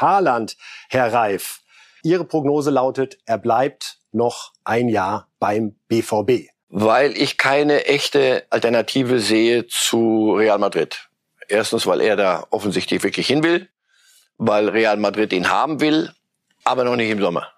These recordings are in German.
Haaland, Herr Reif. Ihre Prognose lautet, er bleibt noch ein Jahr beim BVB. Weil ich keine echte Alternative sehe zu Real Madrid. Erstens, weil er da offensichtlich wirklich hin will, weil Real Madrid ihn haben will, aber noch nicht im Sommer.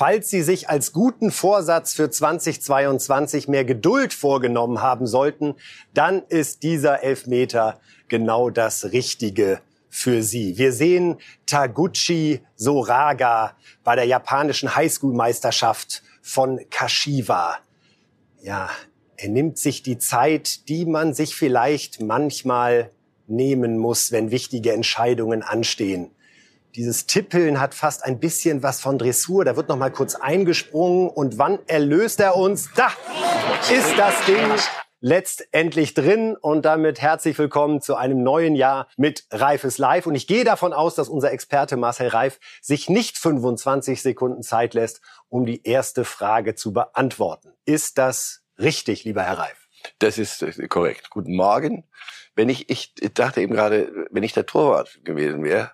Falls Sie sich als guten Vorsatz für 2022 mehr Geduld vorgenommen haben sollten, dann ist dieser Elfmeter genau das Richtige für Sie. Wir sehen Taguchi Soraga bei der japanischen Highschool-Meisterschaft von Kashiwa. Ja, er nimmt sich die Zeit, die man sich vielleicht manchmal nehmen muss, wenn wichtige Entscheidungen anstehen. Dieses Tippeln hat fast ein bisschen was von Dressur. Da wird noch mal kurz eingesprungen und wann erlöst er uns? Da ist das Ding letztendlich drin und damit herzlich willkommen zu einem neuen Jahr mit Reifes Live. Und ich gehe davon aus, dass unser Experte Marcel Reif sich nicht 25 Sekunden Zeit lässt, um die erste Frage zu beantworten. Ist das richtig, lieber Herr Reif? Das ist korrekt. Guten Morgen. Wenn ich, ich dachte eben gerade, wenn ich der Torwart gewesen wäre,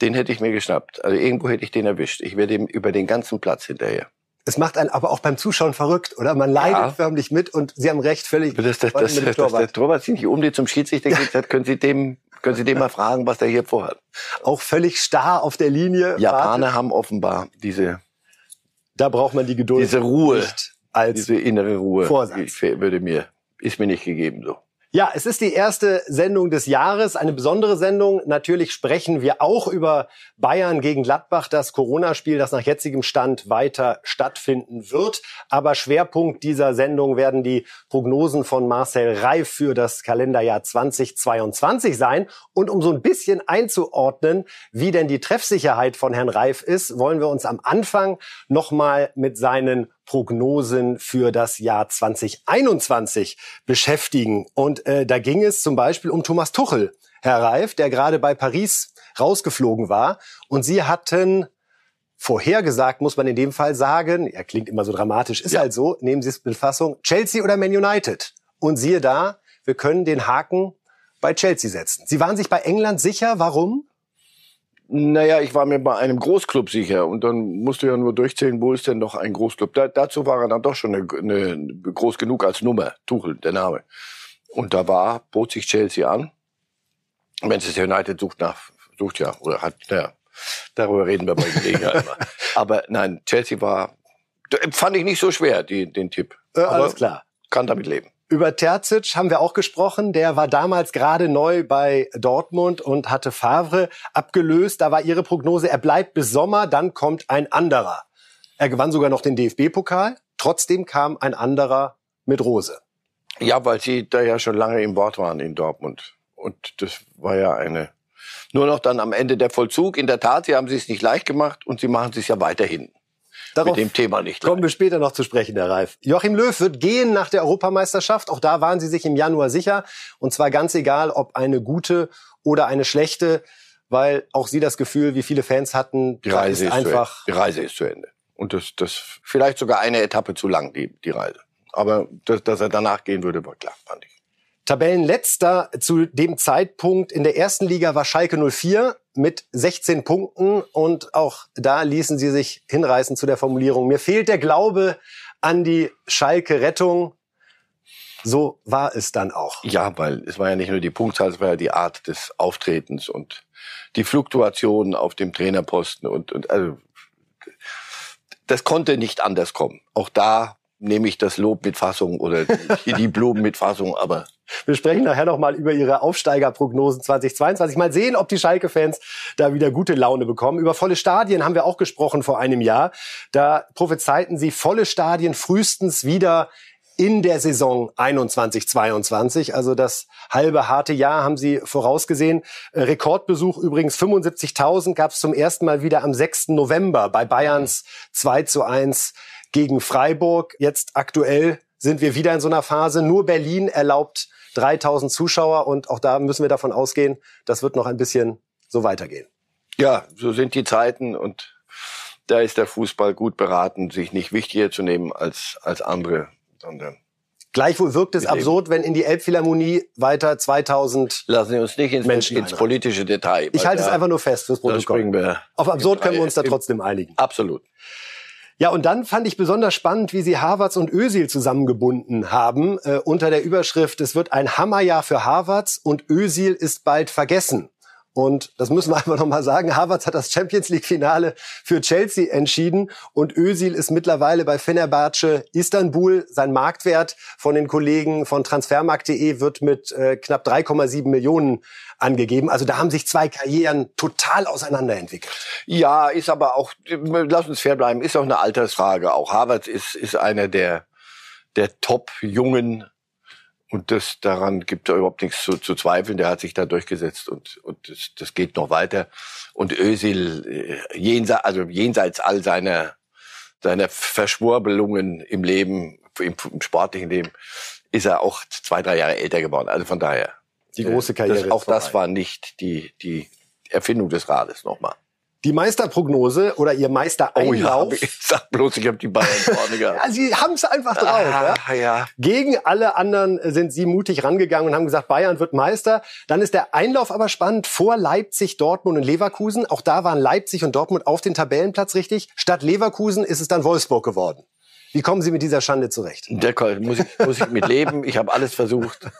den hätte ich mir geschnappt. Also irgendwo hätte ich den erwischt. Ich wäre dem über den ganzen Platz hinterher. Es macht einen aber auch beim Zuschauen verrückt, oder? Man leidet ja. förmlich mit und Sie haben recht, völlig. Das, das, das, das, Torwart. der Torwart sich nicht um die zum Schiedsrichter geht, hat, können Sie dem, können Sie dem mal fragen, was der hier vorhat. Auch völlig starr auf der Linie. Japaner wartet. haben offenbar diese. Da braucht man die Geduld. Diese Ruhe. als diese innere Ruhe. Vorsatz. Ich, würde mir, ist mir nicht gegeben so. Ja, es ist die erste Sendung des Jahres, eine besondere Sendung. Natürlich sprechen wir auch über Bayern gegen Gladbach, das Corona-Spiel, das nach jetzigem Stand weiter stattfinden wird. Aber Schwerpunkt dieser Sendung werden die Prognosen von Marcel Reif für das Kalenderjahr 2022 sein. Und um so ein bisschen einzuordnen, wie denn die Treffsicherheit von Herrn Reif ist, wollen wir uns am Anfang nochmal mit seinen Prognosen für das Jahr 2021 beschäftigen. Und äh, da ging es zum Beispiel um Thomas Tuchel, Herr Reif, der gerade bei Paris rausgeflogen war. Und Sie hatten vorhergesagt, muss man in dem Fall sagen, er klingt immer so dramatisch, ist ja. halt so, nehmen Sie es mit Fassung, Chelsea oder Man United. Und siehe da, wir können den Haken bei Chelsea setzen. Sie waren sich bei England sicher, warum? Naja, ich war mir bei einem Großclub sicher und dann musst du ja nur durchzählen, wo ist denn noch ein Großclub. Da, dazu war er dann doch schon eine, eine, groß genug als Nummer, Tuchel, der Name. Und da war, bot sich Chelsea an. Manchester United sucht nach, sucht ja, oder hat, naja, darüber reden wir bei Gelegenheit immer. Aber nein, Chelsea war, fand ich nicht so schwer, die, den Tipp. Äh, alles klar. Kann damit leben. Über Terzic haben wir auch gesprochen. Der war damals gerade neu bei Dortmund und hatte Favre abgelöst. Da war ihre Prognose, er bleibt bis Sommer, dann kommt ein anderer. Er gewann sogar noch den DFB-Pokal. Trotzdem kam ein anderer mit Rose. Ja, weil sie da ja schon lange im Wort waren in Dortmund. Und das war ja eine, nur noch dann am Ende der Vollzug. In der Tat, sie haben es nicht leicht gemacht und sie machen es ja weiterhin. Darauf mit dem Thema nicht. Kommen wir später noch zu sprechen, Herr Reif. Joachim Löw wird gehen nach der Europameisterschaft. Auch da waren Sie sich im Januar sicher. Und zwar ganz egal, ob eine gute oder eine schlechte, weil auch Sie das Gefühl, wie viele Fans hatten, die Reise ist, einfach. Die Reise ist zu Ende. Und das, das vielleicht sogar eine Etappe zu lang, die, die Reise. Aber dass, dass er danach gehen würde, war klar, fand ich. Tabellenletzter zu dem Zeitpunkt in der ersten Liga war Schalke 04 mit 16 Punkten und auch da ließen sie sich hinreißen zu der Formulierung. Mir fehlt der Glaube an die Schalke Rettung. So war es dann auch. Ja, weil es war ja nicht nur die Punktzahl, es war ja die Art des Auftretens und die Fluktuationen auf dem Trainerposten und, und also das konnte nicht anders kommen. Auch da nehme ich das Lob mit Fassung oder die Blumen mit Fassung, aber wir sprechen nachher noch mal über ihre Aufsteigerprognosen 2022. Mal sehen, ob die Schalke-Fans da wieder gute Laune bekommen. Über volle Stadien haben wir auch gesprochen vor einem Jahr. Da prophezeiten sie volle Stadien frühestens wieder in der Saison 21-22. Also das halbe harte Jahr haben sie vorausgesehen. Äh, Rekordbesuch übrigens 75.000 gab es zum ersten Mal wieder am 6. November bei Bayerns 2 zu 1 gegen Freiburg. Jetzt aktuell sind wir wieder in so einer Phase. Nur Berlin erlaubt 3000 Zuschauer und auch da müssen wir davon ausgehen, das wird noch ein bisschen so weitergehen. Ja, so sind die Zeiten und da ist der Fußball gut beraten, sich nicht wichtiger zu nehmen als, als andere, sondern Gleichwohl wirkt es absurd, wenn in die Elbphilharmonie weiter 2000 Lassen Sie uns nicht ins, Menschen ins politische Detail. Ich halte es einfach nur fest fürs Protokoll. Auf absurd können wir uns da trotzdem einigen. Absolut. Ja, und dann fand ich besonders spannend, wie sie Harvards und Özil zusammengebunden haben äh, unter der Überschrift Es wird ein Hammerjahr für Harvards und Özil ist bald vergessen. Und das müssen wir einfach nochmal sagen. Havertz hat das Champions League Finale für Chelsea entschieden und Özil ist mittlerweile bei Fenerbahce Istanbul. Sein Marktwert von den Kollegen von Transfermarkt.de wird mit äh, knapp 3,7 Millionen angegeben. Also da haben sich zwei Karrieren total auseinanderentwickelt. Ja, ist aber auch, lass uns fair bleiben, ist auch eine Altersfrage. Auch Havertz ist, ist einer der, der Top-Jungen und das, daran gibt es überhaupt nichts zu, zu zweifeln. Der hat sich da durchgesetzt und, und das, das geht noch weiter. Und Özil, äh, jenseits, also jenseits all seiner, seiner Verschwurbelungen im Leben, im, im sportlichen Leben, ist er auch zwei, drei Jahre älter geworden. Also von daher. Die große Karriere. Das, auch das war nicht die, die Erfindung des Rades nochmal. Die Meisterprognose oder ihr Meistereinlauf. Oh ja, ich sag bloß, ich habe die Bayern vorne gehabt. ja, sie haben es einfach drauf. Ah, ja? ja. Gegen alle anderen sind sie mutig rangegangen und haben gesagt, Bayern wird Meister. Dann ist der Einlauf aber spannend vor Leipzig, Dortmund und Leverkusen. Auch da waren Leipzig und Dortmund auf den Tabellenplatz richtig. Statt Leverkusen ist es dann Wolfsburg geworden. Wie kommen Sie mit dieser Schande zurecht? Der muss ich, muss ich mit leben. Ich habe alles versucht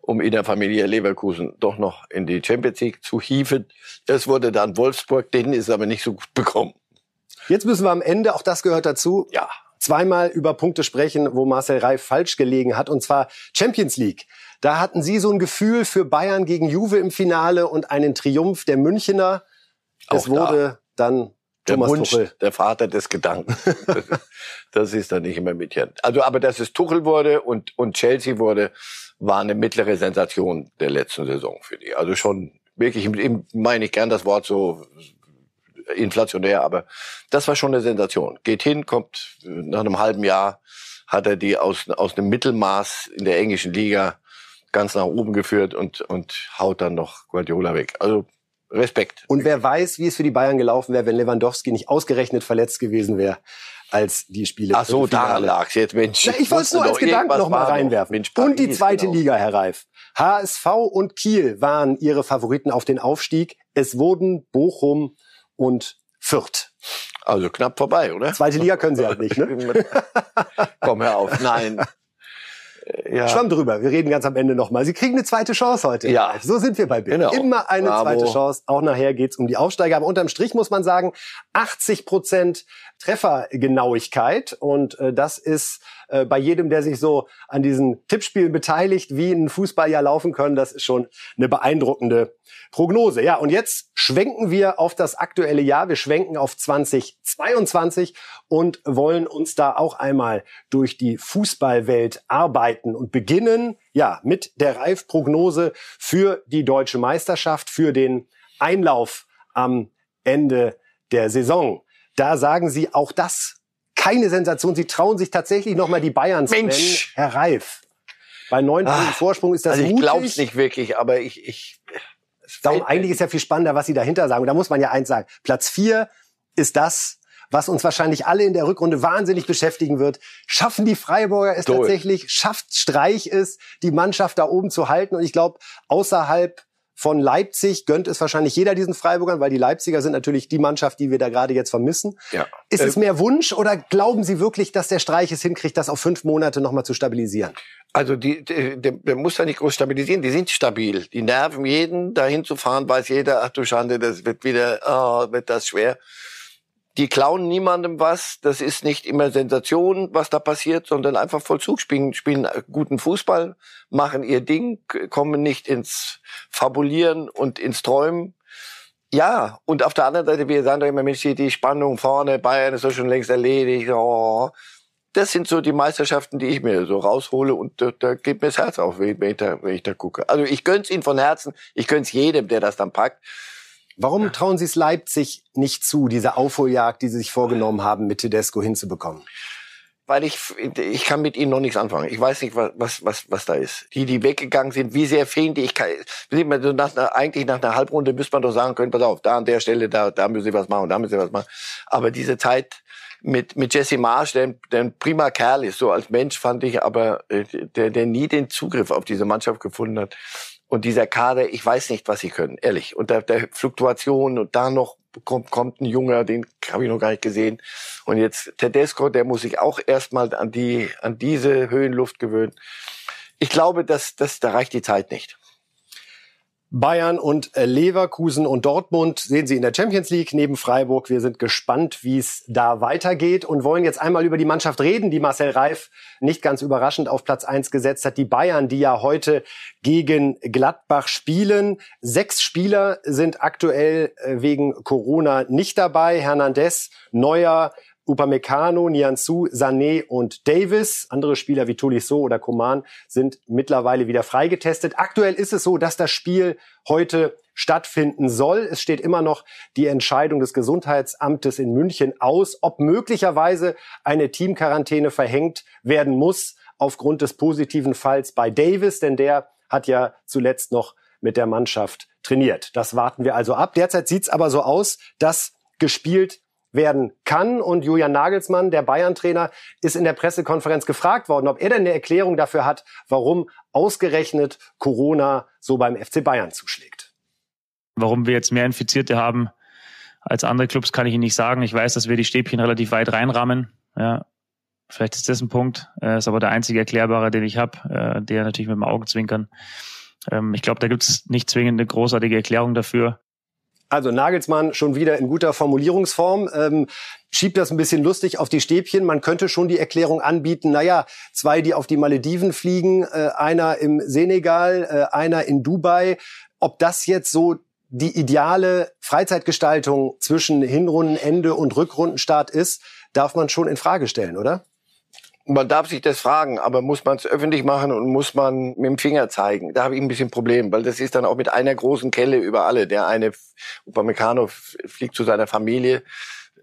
um in der Familie Leverkusen doch noch in die Champions League zu hieven. Es wurde dann Wolfsburg, denen ist aber nicht so gut bekommen. Jetzt müssen wir am Ende, auch das gehört dazu, ja. zweimal über Punkte sprechen, wo Marcel Reif falsch gelegen hat, und zwar Champions League. Da hatten Sie so ein Gefühl für Bayern gegen Juve im Finale und einen Triumph der Münchner. Es wurde da. dann der Thomas Wunsch, Tuchel. der Vater des Gedankens. das ist dann nicht immer mit hier. Also, aber dass es Tuchel wurde und, und Chelsea wurde, war eine mittlere Sensation der letzten Saison für die. Also schon wirklich, eben meine ich gern das Wort so inflationär, aber das war schon eine Sensation. Geht hin, kommt nach einem halben Jahr, hat er die aus, aus einem Mittelmaß in der englischen Liga ganz nach oben geführt und, und haut dann noch Guardiola weg. Also Respekt. Und wer weiß, wie es für die Bayern gelaufen wäre, wenn Lewandowski nicht ausgerechnet verletzt gewesen wäre als die Spiele. Ach so, da lag's jetzt, Mensch. Ja, ich wollte es nur als Gedanken noch mal reinwerfen. Mensch, und die zweite genau. Liga, Herr Reif. HSV und Kiel waren ihre Favoriten auf den Aufstieg. Es wurden Bochum und Fürth. Also knapp vorbei, oder? Zweite Liga können sie halt nicht, ne? Komm hör auf. Nein. Ja. Schwamm drüber. Wir reden ganz am Ende nochmal. Sie kriegen eine zweite Chance heute. Ja. So sind wir bei Bild. Genau. Immer eine Bravo. zweite Chance. Auch nachher geht's um die Aufsteiger. Aber unterm Strich muss man sagen, 80 Prozent Treffergenauigkeit. Und äh, das ist äh, bei jedem, der sich so an diesen Tippspielen beteiligt, wie ein Fußballjahr laufen können, das ist schon eine beeindruckende Prognose. Ja, und jetzt schwenken wir auf das aktuelle Jahr. Wir schwenken auf 2022 und wollen uns da auch einmal durch die Fußballwelt arbeiten und beginnen, ja, mit der Reifprognose für die deutsche Meisterschaft, für den Einlauf am Ende der Saison. Da sagen Sie auch das keine Sensation. Sie trauen sich tatsächlich noch mal die Bayern zu nennen. Herr Reif. Bei neun Punkten Vorsprung ist das also ich mutig. glaube es nicht wirklich, aber ich, ich Darum eigentlich ist ja viel spannender, was Sie dahinter sagen. Und da muss man ja eins sagen. Platz vier ist das, was uns wahrscheinlich alle in der Rückrunde wahnsinnig beschäftigen wird. Schaffen die Freiburger es Toll. tatsächlich? Schafft Streich es, die Mannschaft da oben zu halten? Und ich glaube, außerhalb von Leipzig gönnt es wahrscheinlich jeder diesen Freiburgern, weil die Leipziger sind natürlich die Mannschaft, die wir da gerade jetzt vermissen. Ja. Ist es mehr Wunsch oder glauben Sie wirklich, dass der Streich es hinkriegt, das auf fünf Monate nochmal zu stabilisieren? Also die, der, der muss da nicht groß stabilisieren, die sind stabil. Die nerven jeden, dahin zu fahren, weiß jeder, ach du Schande, das wird wieder, oh, wird das schwer. Die klauen niemandem was, das ist nicht immer Sensation, was da passiert, sondern einfach Vollzug, spielen, spielen guten Fußball, machen ihr Ding, kommen nicht ins Fabulieren und ins Träumen. Ja, und auf der anderen Seite, wir sagen doch immer, Mensch, die Spannung vorne, Bayern ist doch schon längst erledigt. Oh. Das sind so die Meisterschaften, die ich mir so raushole und da, da geht mir das Herz auf, wenn ich da, wenn ich da gucke. Also ich gönn's ihnen von Herzen, ich gönn's jedem, der das dann packt. Warum trauen Sie es Leipzig nicht zu, diese Aufholjagd, die Sie sich vorgenommen haben, mit Tedesco hinzubekommen? weil ich, ich kann mit ihnen noch nichts anfangen. Ich weiß nicht, was, was, was, was da ist. Die, die weggegangen sind, wie sehr fehlen die? Ich kann, nach, eigentlich nach einer Halbrunde müsste man doch sagen können, pass auf, da an der Stelle, da, da müssen sie was machen, da müssen sie was machen. Aber diese Zeit mit, mit Jesse Marsch, der, der ein prima Kerl ist, so als Mensch fand ich, aber äh, der, der nie den Zugriff auf diese Mannschaft gefunden hat. Und dieser Kader, ich weiß nicht, was sie können, ehrlich. Und der, Fluktuation und da noch kommt, kommt ein Junger, den habe ich noch gar nicht gesehen. Und jetzt Tedesco, der muss sich auch erstmal an die, an diese Höhenluft gewöhnen. Ich glaube, dass, dass da reicht die Zeit nicht. Bayern und äh, Leverkusen und Dortmund sehen Sie in der Champions League neben Freiburg. Wir sind gespannt, wie es da weitergeht und wollen jetzt einmal über die Mannschaft reden, die Marcel Reif nicht ganz überraschend auf Platz eins gesetzt hat. Die Bayern, die ja heute gegen Gladbach spielen. Sechs Spieler sind aktuell äh, wegen Corona nicht dabei. Hernandez, Neuer, Upamecano, Nianzou, Sané und Davis. Andere Spieler wie Tolisso oder Coman sind mittlerweile wieder freigetestet. Aktuell ist es so, dass das Spiel heute stattfinden soll. Es steht immer noch die Entscheidung des Gesundheitsamtes in München aus, ob möglicherweise eine Teamquarantäne verhängt werden muss aufgrund des positiven Falls bei Davis, denn der hat ja zuletzt noch mit der Mannschaft trainiert. Das warten wir also ab. Derzeit sieht es aber so aus, dass gespielt werden kann. Und Julian Nagelsmann, der Bayern-Trainer, ist in der Pressekonferenz gefragt worden, ob er denn eine Erklärung dafür hat, warum ausgerechnet Corona so beim FC Bayern zuschlägt. Warum wir jetzt mehr Infizierte haben als andere Clubs, kann ich Ihnen nicht sagen. Ich weiß, dass wir die Stäbchen relativ weit reinrammen. Ja, vielleicht ist das ein Punkt. Äh, ist aber der einzige erklärbare, den ich habe, äh, der natürlich mit dem Augenzwinkern. Ähm, ich glaube, da gibt es nicht zwingend eine großartige Erklärung dafür. Also Nagelsmann schon wieder in guter Formulierungsform. Ähm, schiebt das ein bisschen lustig auf die Stäbchen. Man könnte schon die Erklärung anbieten, naja, zwei, die auf die Malediven fliegen, äh, einer im Senegal, äh, einer in Dubai. Ob das jetzt so die ideale Freizeitgestaltung zwischen Hinrundenende und Rückrundenstart ist, darf man schon in Frage stellen, oder? Man darf sich das fragen, aber muss man es öffentlich machen und muss man mit dem Finger zeigen? Da habe ich ein bisschen Problem, weil das ist dann auch mit einer großen Kelle über alle. Der eine Upamecano fliegt zu seiner Familie.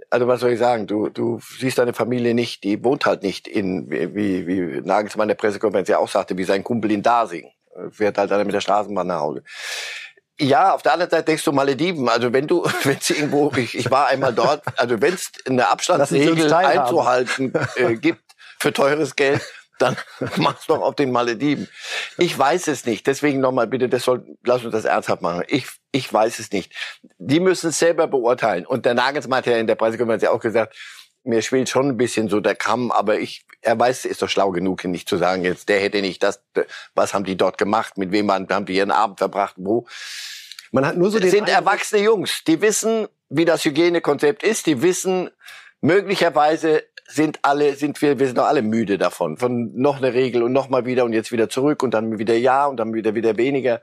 Also was soll ich sagen? Du, du siehst deine Familie nicht, die wohnt halt nicht in, wie, wie, Nagelsmann der Pressekonferenz ja auch sagte, wie sein Kumpel in Dasing. Fährt halt dann mit der Straßenbahn nach Hause. Ja, auf der anderen Seite denkst du Malediven. Also wenn du, wenn es irgendwo, ich, ich war einmal dort, also wenn es eine Abstandsregel einzuhalten äh, gibt, für teures Geld, dann mach's doch auf den Malediven. Ich weiß es nicht. Deswegen nochmal bitte, das soll, lass uns das ernsthaft machen. Ich, ich weiß es nicht. Die müssen es selber beurteilen. Und der Nagelsmann hat ja in der Pressekonferenz ja auch gesagt, mir schwillt schon ein bisschen so der Kamm, aber ich, er weiß, ist doch schlau genug, nicht zu sagen, jetzt, der hätte nicht das, was haben die dort gemacht, mit wem haben die ihren Abend verbracht, wo. Man hat nur so den sind Eindruck, erwachsene Jungs, die wissen, wie das Hygienekonzept ist, die wissen, möglicherweise sind alle, sind wir, wir sind doch alle müde davon. Von noch eine Regel und noch mal wieder und jetzt wieder zurück und dann wieder ja und dann wieder wieder weniger.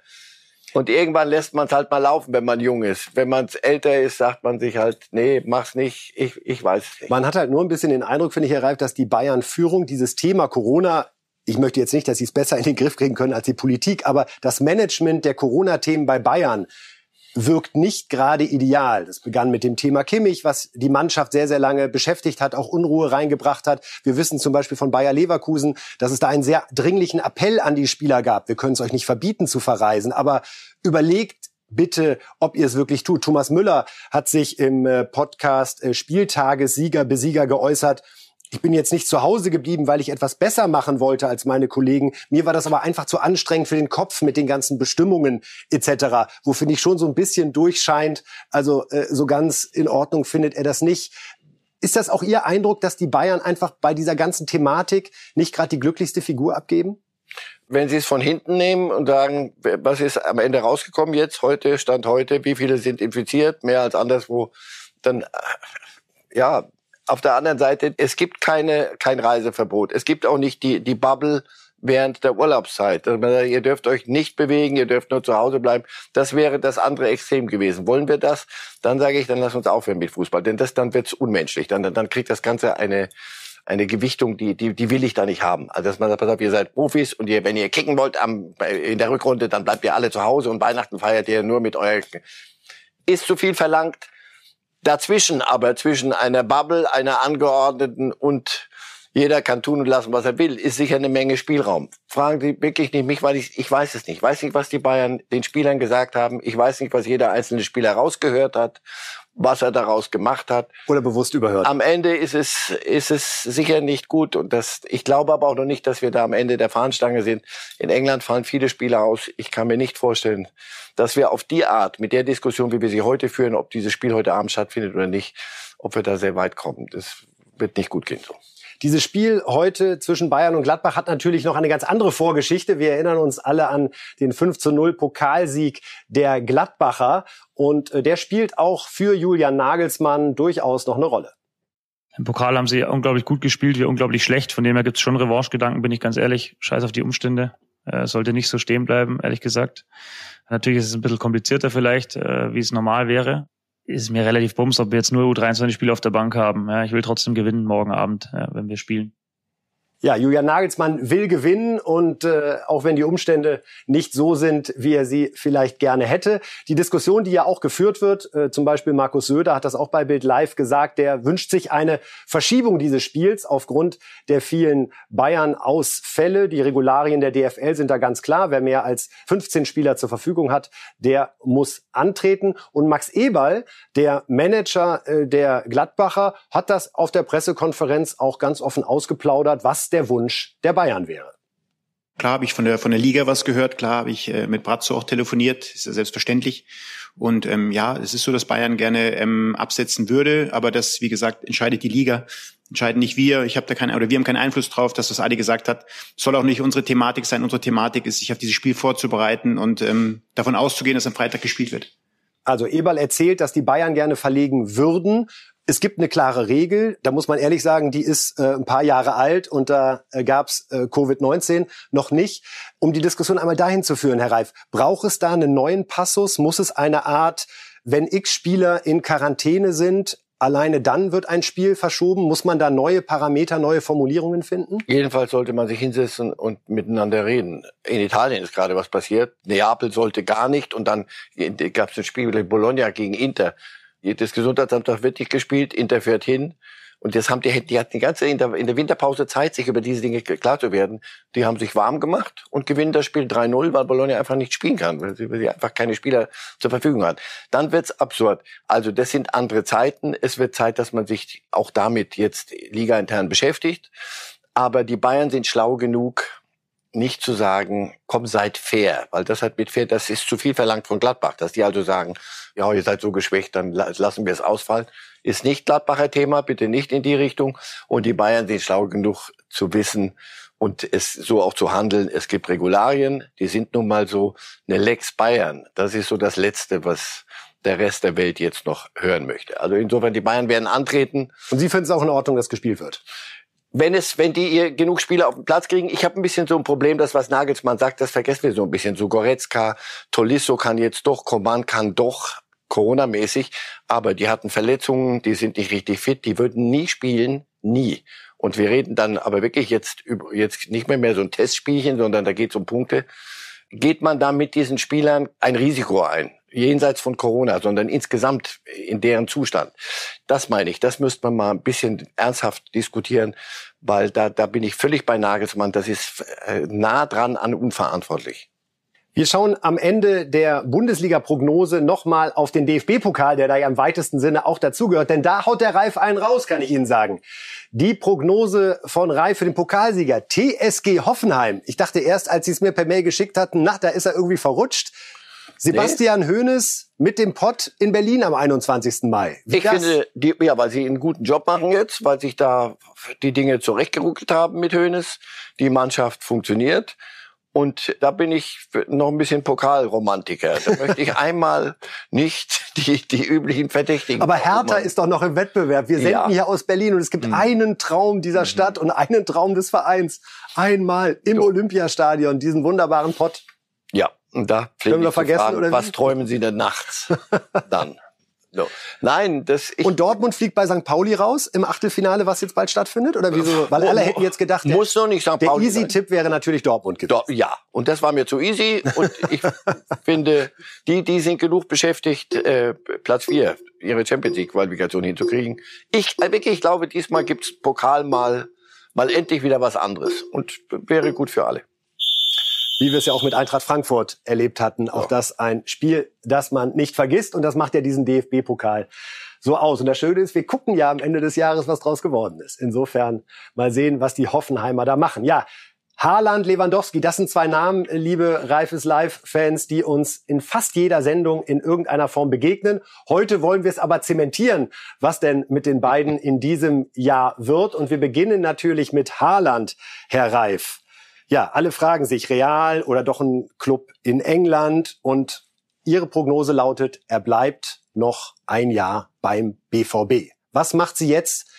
Und irgendwann lässt man es halt mal laufen, wenn man jung ist. Wenn man älter ist, sagt man sich halt, nee, mach's nicht, ich, ich weiß es nicht. Man hat halt nur ein bisschen den Eindruck, finde ich, Reif, dass die Bayern-Führung dieses Thema Corona ich möchte jetzt nicht, dass sie es besser in den Griff kriegen können als die Politik, aber das Management der Corona-Themen bei Bayern wirkt nicht gerade ideal. Das begann mit dem Thema Kimmich, was die Mannschaft sehr, sehr lange beschäftigt hat, auch Unruhe reingebracht hat. Wir wissen zum Beispiel von Bayer Leverkusen, dass es da einen sehr dringlichen Appell an die Spieler gab. Wir können es euch nicht verbieten zu verreisen, aber überlegt bitte, ob ihr es wirklich tut. Thomas Müller hat sich im äh, Podcast äh, Spieltagessieger, Besieger geäußert ich bin jetzt nicht zu Hause geblieben, weil ich etwas besser machen wollte als meine Kollegen. Mir war das aber einfach zu anstrengend für den Kopf mit den ganzen Bestimmungen etc., wo finde ich schon so ein bisschen durchscheint. Also äh, so ganz in Ordnung findet er das nicht. Ist das auch Ihr Eindruck, dass die Bayern einfach bei dieser ganzen Thematik nicht gerade die glücklichste Figur abgeben? Wenn Sie es von hinten nehmen und sagen, was ist am Ende rausgekommen jetzt, heute, Stand heute, wie viele sind infiziert, mehr als anderswo, dann, äh, ja, auf der anderen Seite, es gibt keine, kein Reiseverbot. Es gibt auch nicht die, die Bubble während der Urlaubszeit. Also, ihr dürft euch nicht bewegen, ihr dürft nur zu Hause bleiben. Das wäre das andere Extrem gewesen. Wollen wir das? Dann sage ich, dann lass uns aufhören mit Fußball. Denn das, dann wird's unmenschlich. Dann, dann kriegt das Ganze eine, eine Gewichtung, die, die, die will ich da nicht haben. Also dass man sagt, pass auf, ihr seid Profis und ihr, wenn ihr kicken wollt am, in der Rückrunde, dann bleibt ihr alle zu Hause und Weihnachten feiert ihr nur mit euer, ist zu viel verlangt Dazwischen aber, zwischen einer Bubble, einer Angeordneten und jeder kann tun und lassen, was er will, ist sicher eine Menge Spielraum. Fragen Sie wirklich nicht mich, weil ich, ich weiß es nicht. Ich weiß nicht, was die Bayern den Spielern gesagt haben. Ich weiß nicht, was jeder einzelne Spieler rausgehört hat, was er daraus gemacht hat. Oder bewusst überhört. Am Ende ist es, ist es sicher nicht gut. Und das, ich glaube aber auch noch nicht, dass wir da am Ende der Fahnenstange sind. In England fallen viele Spieler aus. Ich kann mir nicht vorstellen, dass wir auf die Art, mit der Diskussion, wie wir sie heute führen, ob dieses Spiel heute Abend stattfindet oder nicht, ob wir da sehr weit kommen. Das wird nicht gut gehen so. Dieses Spiel heute zwischen Bayern und Gladbach hat natürlich noch eine ganz andere Vorgeschichte. Wir erinnern uns alle an den 5 zu 0 Pokalsieg der Gladbacher. Und äh, der spielt auch für Julian Nagelsmann durchaus noch eine Rolle. Im Pokal haben sie unglaublich gut gespielt, wir unglaublich schlecht. Von dem her gibt es schon Revanche-Gedanken, bin ich ganz ehrlich. Scheiß auf die Umstände. Äh, sollte nicht so stehen bleiben, ehrlich gesagt. Natürlich ist es ein bisschen komplizierter vielleicht, äh, wie es normal wäre ist mir relativ bums, ob wir jetzt nur U23-Spiele auf der Bank haben. Ja, ich will trotzdem gewinnen morgen Abend, ja, wenn wir spielen. Ja, Julian Nagelsmann will gewinnen und äh, auch wenn die Umstände nicht so sind, wie er sie vielleicht gerne hätte. Die Diskussion, die ja auch geführt wird, äh, zum Beispiel Markus Söder hat das auch bei Bild Live gesagt, der wünscht sich eine Verschiebung dieses Spiels aufgrund der vielen Bayern-Ausfälle. Die Regularien der DFL sind da ganz klar. Wer mehr als 15 Spieler zur Verfügung hat, der muss antreten. Und Max Eberl, der Manager äh, der Gladbacher, hat das auf der Pressekonferenz auch ganz offen ausgeplaudert, was der Wunsch der Bayern wäre. Klar habe ich von der von der Liga was gehört, klar habe ich äh, mit Brazzo auch telefoniert, ist ja selbstverständlich. Und ähm, ja, es ist so, dass Bayern gerne ähm, absetzen würde, aber das, wie gesagt, entscheidet die Liga, entscheiden nicht wir. Ich habe da keinen oder wir haben keinen Einfluss drauf, dass das Ali gesagt hat. Soll auch nicht unsere Thematik sein. Unsere Thematik ist, sich auf dieses Spiel vorzubereiten und ähm, davon auszugehen, dass am Freitag gespielt wird. Also Eberl erzählt, dass die Bayern gerne verlegen würden, es gibt eine klare Regel, da muss man ehrlich sagen, die ist äh, ein paar Jahre alt und da äh, gab es äh, Covid-19 noch nicht. Um die Diskussion einmal dahin zu führen, Herr Reif, braucht es da einen neuen Passus? Muss es eine Art, wenn x Spieler in Quarantäne sind, alleine dann wird ein Spiel verschoben? Muss man da neue Parameter, neue Formulierungen finden? Jedenfalls sollte man sich hinsetzen und miteinander reden. In Italien ist gerade was passiert. Neapel sollte gar nicht und dann gab es ein Spiel Bologna gegen Inter das Gesundheitsamt hat wirklich gespielt, Inter fährt hin. Und das haben die, die hatten die ganze in der, in der Winterpause Zeit, sich über diese Dinge klar zu werden. Die haben sich warm gemacht und gewinnen das Spiel 3-0, weil Bologna einfach nicht spielen kann, weil sie, weil sie einfach keine Spieler zur Verfügung hat. Dann wird's absurd. Also das sind andere Zeiten. Es wird Zeit, dass man sich auch damit jetzt ligaintern beschäftigt. Aber die Bayern sind schlau genug, nicht zu sagen, komm, seid fair, weil das hat mit fair, das ist zu viel verlangt von Gladbach, dass die also sagen, ja, ihr seid so geschwächt, dann lassen wir es ausfallen. Ist nicht Gladbacher Thema, bitte nicht in die Richtung. Und die Bayern sind schlau genug zu wissen und es so auch zu handeln. Es gibt Regularien, die sind nun mal so eine Lex Bayern. Das ist so das Letzte, was der Rest der Welt jetzt noch hören möchte. Also insofern, die Bayern werden antreten. Und Sie finden es auch in Ordnung, dass gespielt wird? Wenn es, wenn die ihr genug Spieler auf den Platz kriegen, ich habe ein bisschen so ein Problem, das was Nagelsmann sagt, das vergessen wir so ein bisschen. So Goretzka, Tolisso kann jetzt doch, Coman kann doch, Corona-mäßig, aber die hatten Verletzungen, die sind nicht richtig fit, die würden nie spielen, nie. Und wir reden dann aber wirklich jetzt über, jetzt nicht mehr mehr so ein Testspielchen, sondern da geht es um Punkte. Geht man da mit diesen Spielern ein Risiko ein? Jenseits von Corona, sondern insgesamt in deren Zustand. Das meine ich. Das müsste man mal ein bisschen ernsthaft diskutieren, weil da, da bin ich völlig bei Nagelsmann. Das ist äh, nah dran an unverantwortlich. Wir schauen am Ende der Bundesliga-Prognose nochmal auf den DFB-Pokal, der da ja im weitesten Sinne auch dazugehört. Denn da haut der Reif einen raus, kann ich Ihnen sagen. Die Prognose von Reif für den Pokalsieger TSG Hoffenheim. Ich dachte erst, als Sie es mir per Mail geschickt hatten, na, da ist er irgendwie verrutscht. Sebastian nee. Hoeneß mit dem Pott in Berlin am 21. Mai. Wie ich das? finde, die, ja, weil sie einen guten Job machen jetzt, weil sich da die Dinge zurechtgeruckelt haben mit Hoeneß. Die Mannschaft funktioniert. Und da bin ich noch ein bisschen Pokalromantiker. Da möchte ich einmal nicht die, die üblichen Verdächtigen. Aber Hertha ist doch noch im Wettbewerb. Wir senden ja. hier aus Berlin und es gibt mhm. einen Traum dieser mhm. Stadt und einen Traum des Vereins. Einmal im so. Olympiastadion diesen wunderbaren Pott. Ja, und da Können wir vergessen, fragen, oder wie? was träumen Sie denn nachts dann? So. Nein, das ich Und Dortmund fliegt bei St. Pauli raus im Achtelfinale, was jetzt bald stattfindet? Oder wieso? Weil alle hätten jetzt gedacht, der, muss noch nicht St. Pauli Der Easy-Tipp wäre natürlich Dortmund gewesen. Do ja, und das war mir zu easy. Und ich finde, die, die sind genug beschäftigt, äh, Platz vier ihre Champions League-Qualifikation hinzukriegen. Ich, äh, wirklich, ich glaube, diesmal gibt's Pokal mal Mal endlich wieder was anderes und wäre gut für alle wie wir es ja auch mit Eintracht Frankfurt erlebt hatten. Auch ja. das ein Spiel, das man nicht vergisst und das macht ja diesen DFB-Pokal so aus. Und das Schöne ist, wir gucken ja am Ende des Jahres, was draus geworden ist. Insofern mal sehen, was die Hoffenheimer da machen. Ja, Haaland, Lewandowski, das sind zwei Namen, liebe Reifes Live-Fans, die uns in fast jeder Sendung in irgendeiner Form begegnen. Heute wollen wir es aber zementieren, was denn mit den beiden in diesem Jahr wird. Und wir beginnen natürlich mit Haaland, Herr Reif. Ja, alle fragen sich, Real oder doch ein Club in England und ihre Prognose lautet, er bleibt noch ein Jahr beim BVB. Was macht sie jetzt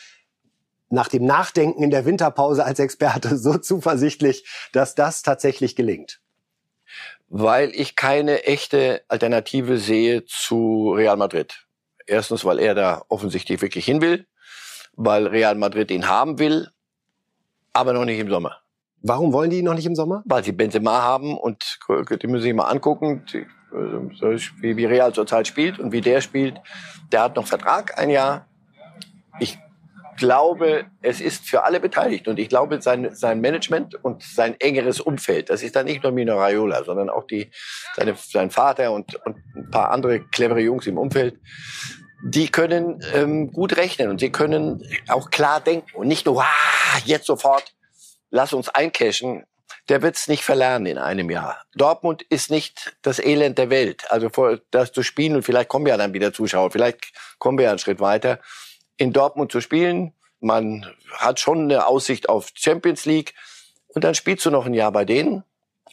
nach dem Nachdenken in der Winterpause als Experte so zuversichtlich, dass das tatsächlich gelingt? Weil ich keine echte Alternative sehe zu Real Madrid. Erstens, weil er da offensichtlich wirklich hin will, weil Real Madrid ihn haben will, aber noch nicht im Sommer. Warum wollen die ihn noch nicht im Sommer? Weil sie Benzema haben und die müssen sich mal angucken, wie, wie Real zurzeit spielt und wie der spielt. Der hat noch Vertrag, ein Jahr. Ich glaube, es ist für alle beteiligt und ich glaube, sein, sein Management und sein engeres Umfeld, das ist dann nicht nur Mino Raiola, sondern auch die, seine, sein Vater und, und ein paar andere clevere Jungs im Umfeld, die können ähm, gut rechnen und sie können auch klar denken und nicht nur, ah, jetzt sofort lass uns eincashen, der wird es nicht verlernen in einem Jahr. Dortmund ist nicht das Elend der Welt. Also vor, das zu spielen und vielleicht kommen ja dann wieder Zuschauer, vielleicht kommen wir ja einen Schritt weiter. In Dortmund zu spielen, man hat schon eine Aussicht auf Champions League und dann spielst du noch ein Jahr bei denen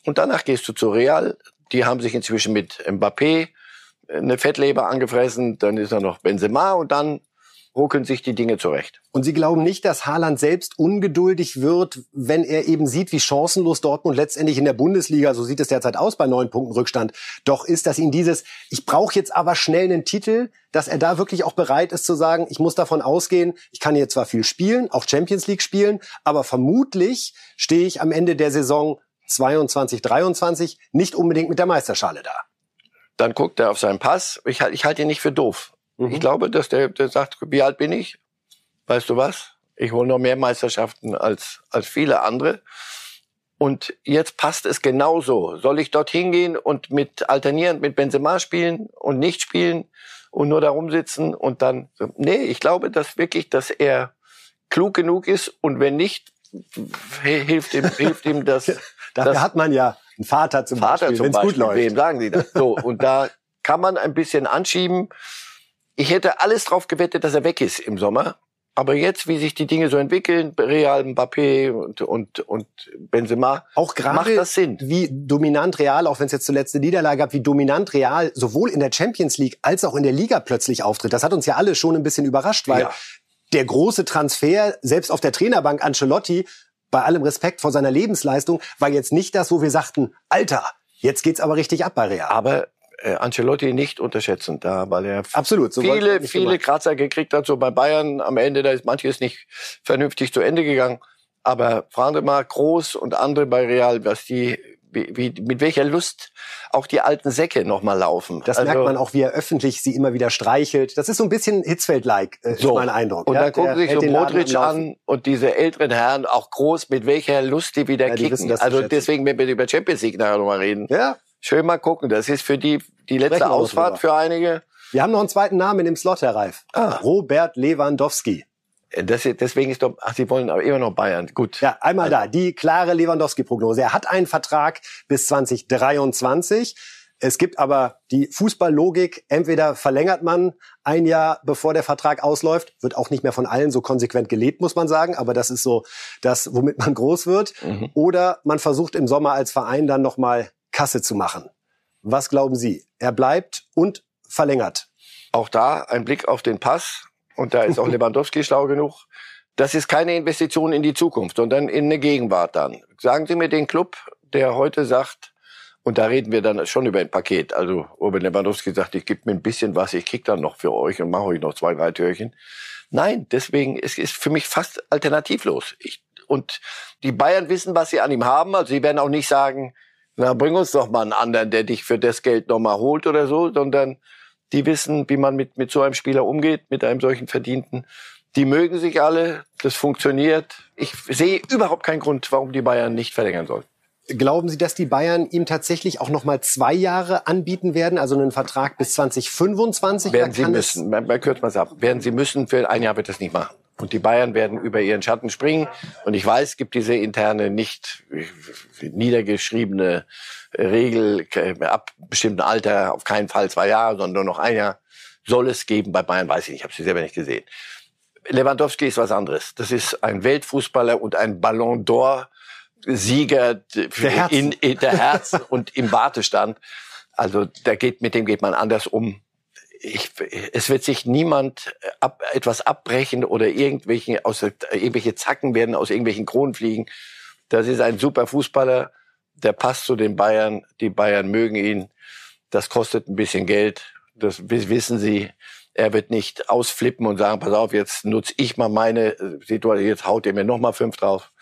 und danach gehst du zu Real. Die haben sich inzwischen mit Mbappé eine Fettleber angefressen, dann ist da noch Benzema und dann ruckeln sich die Dinge zurecht. Und Sie glauben nicht, dass Haaland selbst ungeduldig wird, wenn er eben sieht, wie chancenlos Dortmund letztendlich in der Bundesliga, so sieht es derzeit aus bei neun Punkten Rückstand, doch ist, dass ihn dieses, ich brauche jetzt aber schnell einen Titel, dass er da wirklich auch bereit ist zu sagen, ich muss davon ausgehen, ich kann hier zwar viel spielen, auch Champions League spielen, aber vermutlich stehe ich am Ende der Saison 22, 23 nicht unbedingt mit der Meisterschale da. Dann guckt er auf seinen Pass. Ich, ich halte ihn nicht für doof. Mhm. Ich glaube, dass der, der sagt, wie alt bin ich? Weißt du was? Ich hole noch mehr Meisterschaften als, als viele andere. Und jetzt passt es genauso. Soll ich dort hingehen und mit alternierend mit Benzema spielen und nicht spielen und nur da rumsitzen und dann, nee, ich glaube, dass wirklich, dass er klug genug ist und wenn nicht, hilft ihm, hilft ihm das. Dafür das hat man ja einen Vater zum Vater Beispiel, zum Beispiel. Gut läuft. Wem sagen Sie das? So, und da kann man ein bisschen anschieben. Ich hätte alles drauf gewettet, dass er weg ist im Sommer. Aber jetzt, wie sich die Dinge so entwickeln, Real, Mbappé und, und, und Benzema, auch gerade macht das Sinn. Wie dominant Real, auch wenn es jetzt zuletzt eine Niederlage gab, wie dominant Real sowohl in der Champions League als auch in der Liga plötzlich auftritt. Das hat uns ja alle schon ein bisschen überrascht, weil ja. der große Transfer, selbst auf der Trainerbank Ancelotti, bei allem Respekt vor seiner Lebensleistung, war jetzt nicht das, wo wir sagten, Alter, jetzt geht's aber richtig ab bei Real. Aber äh, Ancelotti nicht unterschätzen, da, weil er Absolut, so viele, viele gemacht. Kratzer gekriegt hat, so bei Bayern am Ende, da ist manches nicht vernünftig zu Ende gegangen. Aber fragen Sie mal Groß und andere bei Real, was die, wie, wie, mit welcher Lust auch die alten Säcke nochmal laufen. Das also, merkt man auch, wie er öffentlich sie immer wieder streichelt. Das ist so ein bisschen Hitzfeld-like, äh, so. ist mein Eindruck. Und ja, dann gucken sich so Modric an und diese älteren Herren, auch groß, mit welcher Lust die wieder ja, die kicken. Wissen, also deswegen, wenn wir über Champions League nachher nochmal reden. Ja, Schön mal gucken. Das ist für die, die letzte Ausfahrt für einige. Wir haben noch einen zweiten Namen im Slot, Herr Reif. Ah. Robert Lewandowski. Äh, das, deswegen ist doch, ach, Sie wollen aber immer noch Bayern. Gut. Ja, einmal da. Die klare Lewandowski-Prognose. Er hat einen Vertrag bis 2023. Es gibt aber die Fußballlogik, entweder verlängert man ein Jahr, bevor der Vertrag ausläuft, wird auch nicht mehr von allen so konsequent gelebt, muss man sagen, aber das ist so das, womit man groß wird, mhm. oder man versucht im Sommer als Verein dann nochmal Kasse zu machen. Was glauben Sie? Er bleibt und verlängert. Auch da ein Blick auf den Pass. Und da ist auch Lewandowski schlau genug. Das ist keine Investition in die Zukunft, sondern in eine Gegenwart dann. Sagen Sie mir den Club, der heute sagt, und da reden wir dann schon über ein Paket. Also Robert Lewandowski sagt, ich gebe mir ein bisschen was, ich krieg dann noch für euch und mache euch noch zwei, drei Türchen. Nein, deswegen es ist für mich fast alternativlos. Ich, und die Bayern wissen, was sie an ihm haben. Also sie werden auch nicht sagen, na, bring uns doch mal einen anderen, der dich für das Geld nochmal holt oder so, sondern die wissen, wie man mit, mit so einem Spieler umgeht, mit einem solchen Verdienten. Die mögen sich alle, das funktioniert. Ich sehe überhaupt keinen Grund, warum die Bayern nicht verlängern sollen. Glauben Sie, dass die Bayern ihm tatsächlich auch noch mal zwei Jahre anbieten werden, also einen Vertrag bis 2025? Werden sie müssen. Man, man kürzt mal ab. Werden sie müssen. Für ein Jahr wird das nicht machen. Und die Bayern werden über ihren Schatten springen. Und ich weiß, es gibt diese interne, nicht niedergeschriebene Regel, ab bestimmten Alter auf keinen Fall zwei Jahre, sondern nur noch ein Jahr. Soll es geben bei Bayern, weiß ich nicht. Ich habe sie selber nicht gesehen. Lewandowski ist was anderes. Das ist ein Weltfußballer und ein Ballon d'Or Sieger der in, in der Herz und im Wartestand. Also da geht, mit dem geht man anders um. Ich, es wird sich niemand ab, etwas abbrechen oder irgendwelche, aus, irgendwelche Zacken werden aus irgendwelchen Kronen fliegen. Das ist ein super Fußballer, der passt zu den Bayern. Die Bayern mögen ihn. Das kostet ein bisschen Geld. Das wissen sie. Er wird nicht ausflippen und sagen, pass auf, jetzt nutze ich mal meine Situation, jetzt haut er mir noch mal fünf drauf.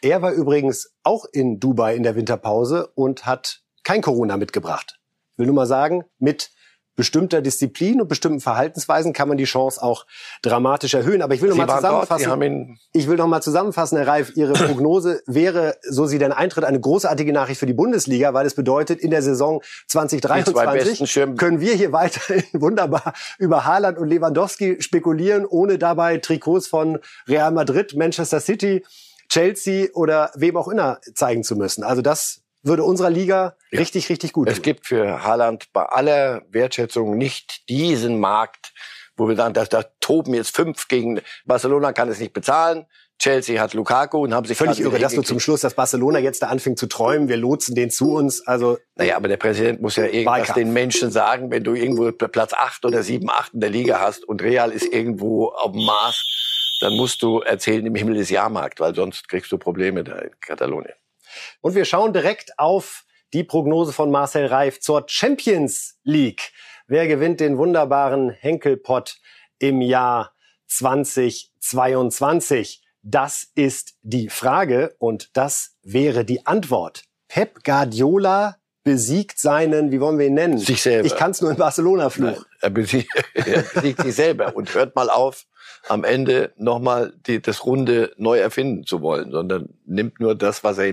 Er war übrigens auch in Dubai in der Winterpause und hat kein Corona mitgebracht. Ich will nur mal sagen, mit bestimmter Disziplin und bestimmten Verhaltensweisen kann man die Chance auch dramatisch erhöhen. Aber ich will noch Sie mal zusammenfassen. ich will noch mal zusammenfassen, Herr Reif. Ihre Prognose wäre, so sie denn eintritt, eine großartige Nachricht für die Bundesliga, weil es bedeutet, in der Saison 2023 können wir hier weiterhin wunderbar über Haaland und Lewandowski spekulieren, ohne dabei Trikots von Real Madrid, Manchester City Chelsea oder wem auch immer zeigen zu müssen. Also das würde unserer Liga ja. richtig, richtig gut Es tun. gibt für Haaland bei aller Wertschätzung nicht diesen Markt, wo wir sagen, dass da toben jetzt fünf gegen Barcelona kann es nicht bezahlen. Chelsea hat Lukaku und haben sich völlig irre, dass du zum Schluss, dass Barcelona jetzt da anfängt zu träumen, wir lotsen den zu uns. Also naja, aber der Präsident muss ja irgendwas Wahlkampf. den Menschen sagen, wenn du irgendwo Platz acht oder sieben, acht in der Liga hast und Real ist irgendwo auf dem Mars dann musst du erzählen, im Himmel ist Jahrmarkt, weil sonst kriegst du Probleme da in Katalonien. Und wir schauen direkt auf die Prognose von Marcel Reif zur Champions League. Wer gewinnt den wunderbaren Henkelpott im Jahr 2022? Das ist die Frage und das wäre die Antwort. Pep Guardiola besiegt seinen, wie wollen wir ihn nennen? Sich selber. Ich kann es nur in Barcelona fluchen. Er besiegt, er besiegt sich selber und hört mal auf, am Ende nochmal das Runde neu erfinden zu wollen, sondern nimmt nur das, was er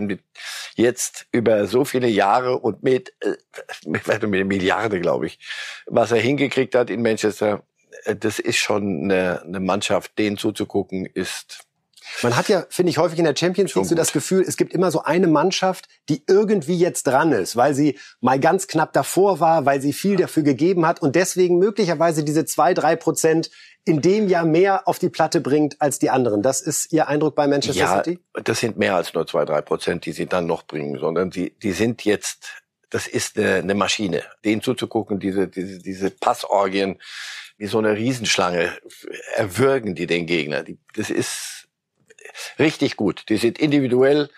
jetzt über so viele Jahre und mit, äh, mit einer Milliarde, glaube ich, was er hingekriegt hat in Manchester, äh, das ist schon eine, eine Mannschaft, denen zuzugucken, ist man hat ja, finde ich, häufig in der Champions League so das Gefühl, es gibt immer so eine Mannschaft, die irgendwie jetzt dran ist, weil sie mal ganz knapp davor war, weil sie viel dafür gegeben hat und deswegen möglicherweise diese zwei, drei Prozent in dem Jahr mehr auf die Platte bringt als die anderen. Das ist Ihr Eindruck bei Manchester ja, City? Das sind mehr als nur zwei, drei Prozent, die sie dann noch bringen, sondern die, die sind jetzt, das ist eine, eine Maschine. Denen zuzugucken, diese, diese, diese Passorgien, wie so eine Riesenschlange erwürgen die den Gegner. Die, das ist richtig gut. Die sind individuell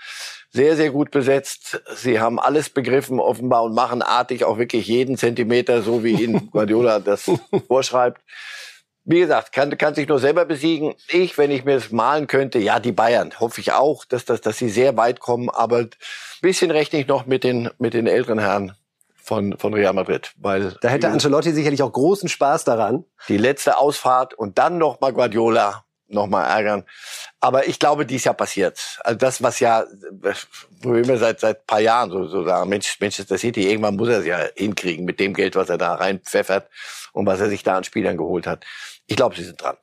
sehr, sehr gut besetzt. Sie haben alles begriffen offenbar und machen artig auch wirklich jeden Zentimeter, so wie ihn Guardiola das vorschreibt. Wie gesagt, kann, kann sich nur selber besiegen. Ich, wenn ich mir das malen könnte, ja, die Bayern, hoffe ich auch, dass, dass, dass sie sehr weit kommen. Aber ein bisschen rechne ich noch mit den, mit den älteren Herren von, von Real Madrid. Weil da hätte Ancelotti sicherlich auch großen Spaß daran. Die letzte Ausfahrt und dann noch mal Guardiola nochmal ärgern. Aber ich glaube, dies Jahr passiert. Also das, was ja, wo wir immer seit seit paar Jahren so, so sagen, Mensch, Manchester City, irgendwann muss er es ja hinkriegen mit dem Geld, was er da reinpfeffert und was er sich da an Spielern geholt hat. Ich glaube, sie sind dran.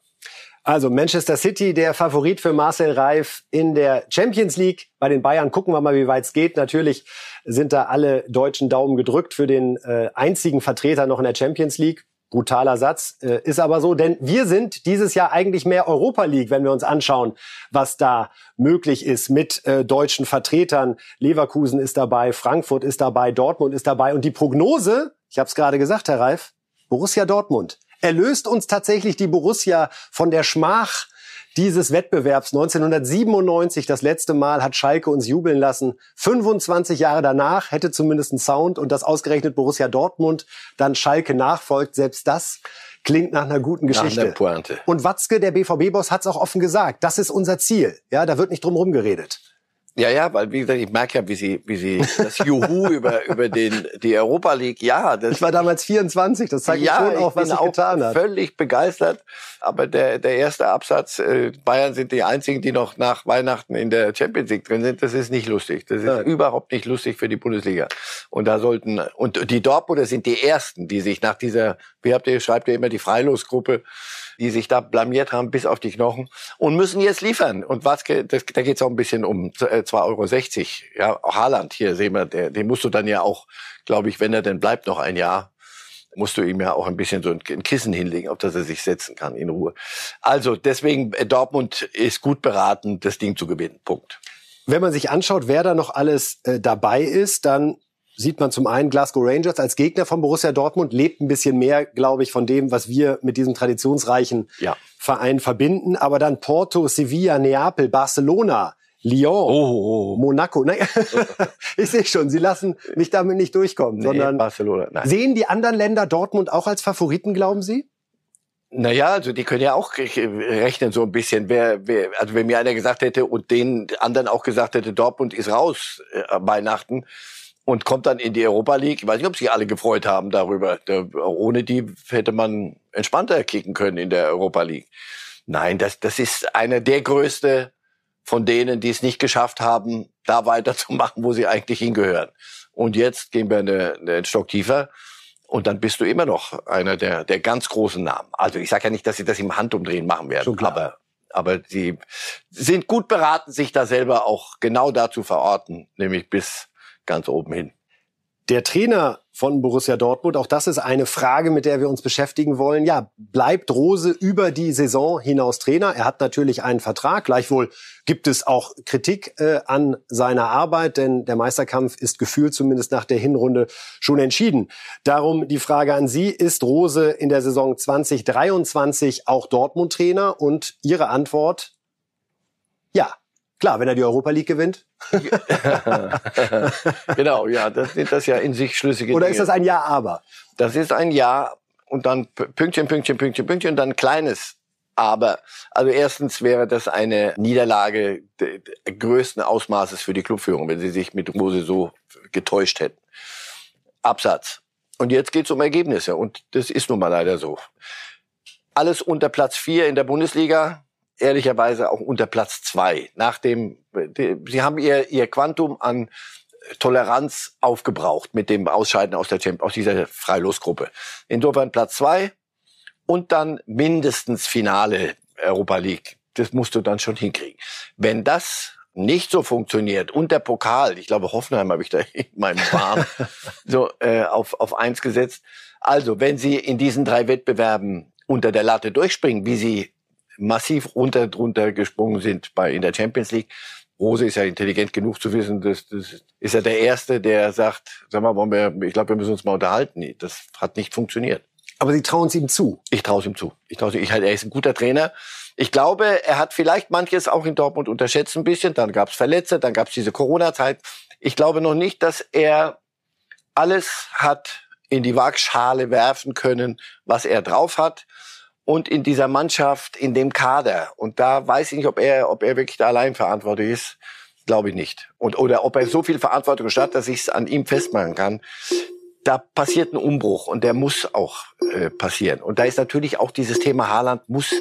Also Manchester City, der Favorit für Marcel Reif in der Champions League. Bei den Bayern gucken wir mal, wie weit es geht. Natürlich sind da alle deutschen Daumen gedrückt für den äh, einzigen Vertreter noch in der Champions League. Brutaler Satz, äh, ist aber so, denn wir sind dieses Jahr eigentlich mehr Europa League, wenn wir uns anschauen, was da möglich ist mit äh, deutschen Vertretern. Leverkusen ist dabei, Frankfurt ist dabei, Dortmund ist dabei und die Prognose, ich habe es gerade gesagt, Herr Reif, Borussia Dortmund. Erlöst uns tatsächlich die Borussia von der Schmach dieses Wettbewerbs 1997 das letzte Mal hat Schalke uns jubeln lassen. 25 Jahre danach hätte zumindest ein Sound und das ausgerechnet Borussia Dortmund dann Schalke nachfolgt. Selbst das klingt nach einer guten Geschichte. Nach Pointe. Und Watzke, der BVB-Boss, hat es auch offen gesagt. Das ist unser Ziel. Ja, da wird nicht drum herum geredet. Ja, ja, weil wie gesagt, ich merke ja, wie sie, wie sie das Juhu über über den die Europa League. Ja, das ich war damals 24. Das zeigt ja, schon auch, was ich getan hat. Völlig begeistert. Aber der der erste Absatz, äh, Bayern sind die einzigen, die noch nach Weihnachten in der Champions League drin sind. Das ist nicht lustig. Das ist ja. überhaupt nicht lustig für die Bundesliga. Und da sollten und die Dortmunder sind die ersten, die sich nach dieser, wie habt ihr schreibt ihr immer die Freilosgruppe die sich da blamiert haben bis auf die Knochen und müssen jetzt liefern. Und was, das, da geht es auch ein bisschen um 2,60 Euro. Ja, Haaland hier sehen wir, der, den musst du dann ja auch, glaube ich, wenn er denn bleibt noch ein Jahr, musst du ihm ja auch ein bisschen so ein Kissen hinlegen, auf das er sich setzen kann in Ruhe. Also deswegen, äh, Dortmund ist gut beraten, das Ding zu gewinnen. Punkt. Wenn man sich anschaut, wer da noch alles äh, dabei ist, dann sieht man zum einen Glasgow Rangers als Gegner von Borussia Dortmund, lebt ein bisschen mehr, glaube ich, von dem, was wir mit diesem traditionsreichen ja. Verein verbinden. Aber dann Porto, Sevilla, Neapel, Barcelona, Lyon, oh, oh, oh. Monaco. Nein, ich sehe schon, Sie lassen mich damit nicht durchkommen, nee, sondern Barcelona. Nein. sehen die anderen Länder Dortmund auch als Favoriten, glauben Sie? Naja, also die können ja auch rechnen so ein bisschen. Wer, wer, also wenn mir einer gesagt hätte und den anderen auch gesagt hätte, Dortmund ist raus äh, Weihnachten, und kommt dann in die Europa League. Ich weiß nicht, ob sich alle gefreut haben darüber. ohne die hätte man entspannter kicken können in der Europa League. Nein, das, das ist einer der größte von denen, die es nicht geschafft haben, da weiterzumachen, wo sie eigentlich hingehören. Und jetzt gehen wir eine, einen Stock tiefer. Und dann bist du immer noch einer der, der ganz großen Namen. Also ich sage ja nicht, dass sie das im Handumdrehen machen werden, aber, aber sie sind gut beraten, sich da selber auch genau dazu verorten, nämlich bis ganz oben hin. Der Trainer von Borussia Dortmund, auch das ist eine Frage, mit der wir uns beschäftigen wollen. Ja, bleibt Rose über die Saison hinaus Trainer? Er hat natürlich einen Vertrag. Gleichwohl gibt es auch Kritik äh, an seiner Arbeit, denn der Meisterkampf ist gefühlt zumindest nach der Hinrunde schon entschieden. Darum die Frage an Sie, ist Rose in der Saison 2023 auch Dortmund Trainer? Und Ihre Antwort? Ja, Klar, wenn er die Europa League gewinnt. genau, ja, das sind das ja in sich schlüssige Oder Dinge. ist das ein Ja, aber? Das ist ein Ja und dann Pünktchen, Pünktchen, Pünktchen, Pünktchen und dann kleines aber. Also erstens wäre das eine Niederlage größten Ausmaßes für die Clubführung, wenn sie sich mit Rose so getäuscht hätten. Absatz. Und jetzt geht's um Ergebnisse und das ist nun mal leider so. Alles unter Platz vier in der Bundesliga, ehrlicherweise auch unter Platz zwei. Nach dem, sie haben ihr, ihr Quantum an Toleranz aufgebraucht mit dem Ausscheiden aus der aus dieser Freilosgruppe. Insofern Platz zwei und dann mindestens Finale Europa League. Das musst du dann schon hinkriegen. Wenn das nicht so funktioniert und der Pokal, ich glaube Hoffenheim habe ich da in meinem Farm so äh, auf auf eins gesetzt. Also wenn Sie in diesen drei Wettbewerben unter der Latte durchspringen, wie Sie massiv runter drunter gesprungen sind bei in der Champions League. Rose ist ja intelligent genug zu wissen, dass das ist ja der erste, der sagt, sag mal, wollen wir, ich glaube, wir müssen uns mal unterhalten. Das hat nicht funktioniert. Aber Sie trauen es ihm zu? Ich traue es ihm zu. Ich traue ich halt, er ist ein guter Trainer. Ich glaube, er hat vielleicht manches auch in Dortmund unterschätzt ein bisschen. Dann gab es Verletzte, dann gab es diese Corona-Zeit. Ich glaube noch nicht, dass er alles hat in die Waagschale werfen können, was er drauf hat und in dieser Mannschaft, in dem Kader. Und da weiß ich nicht, ob er, ob er wirklich da allein verantwortlich ist. Glaube ich nicht. Und, oder ob er so viel Verantwortung hat, dass ich es an ihm festmachen kann. Da passiert ein Umbruch und der muss auch äh, passieren. Und da ist natürlich auch dieses Thema Haaland muss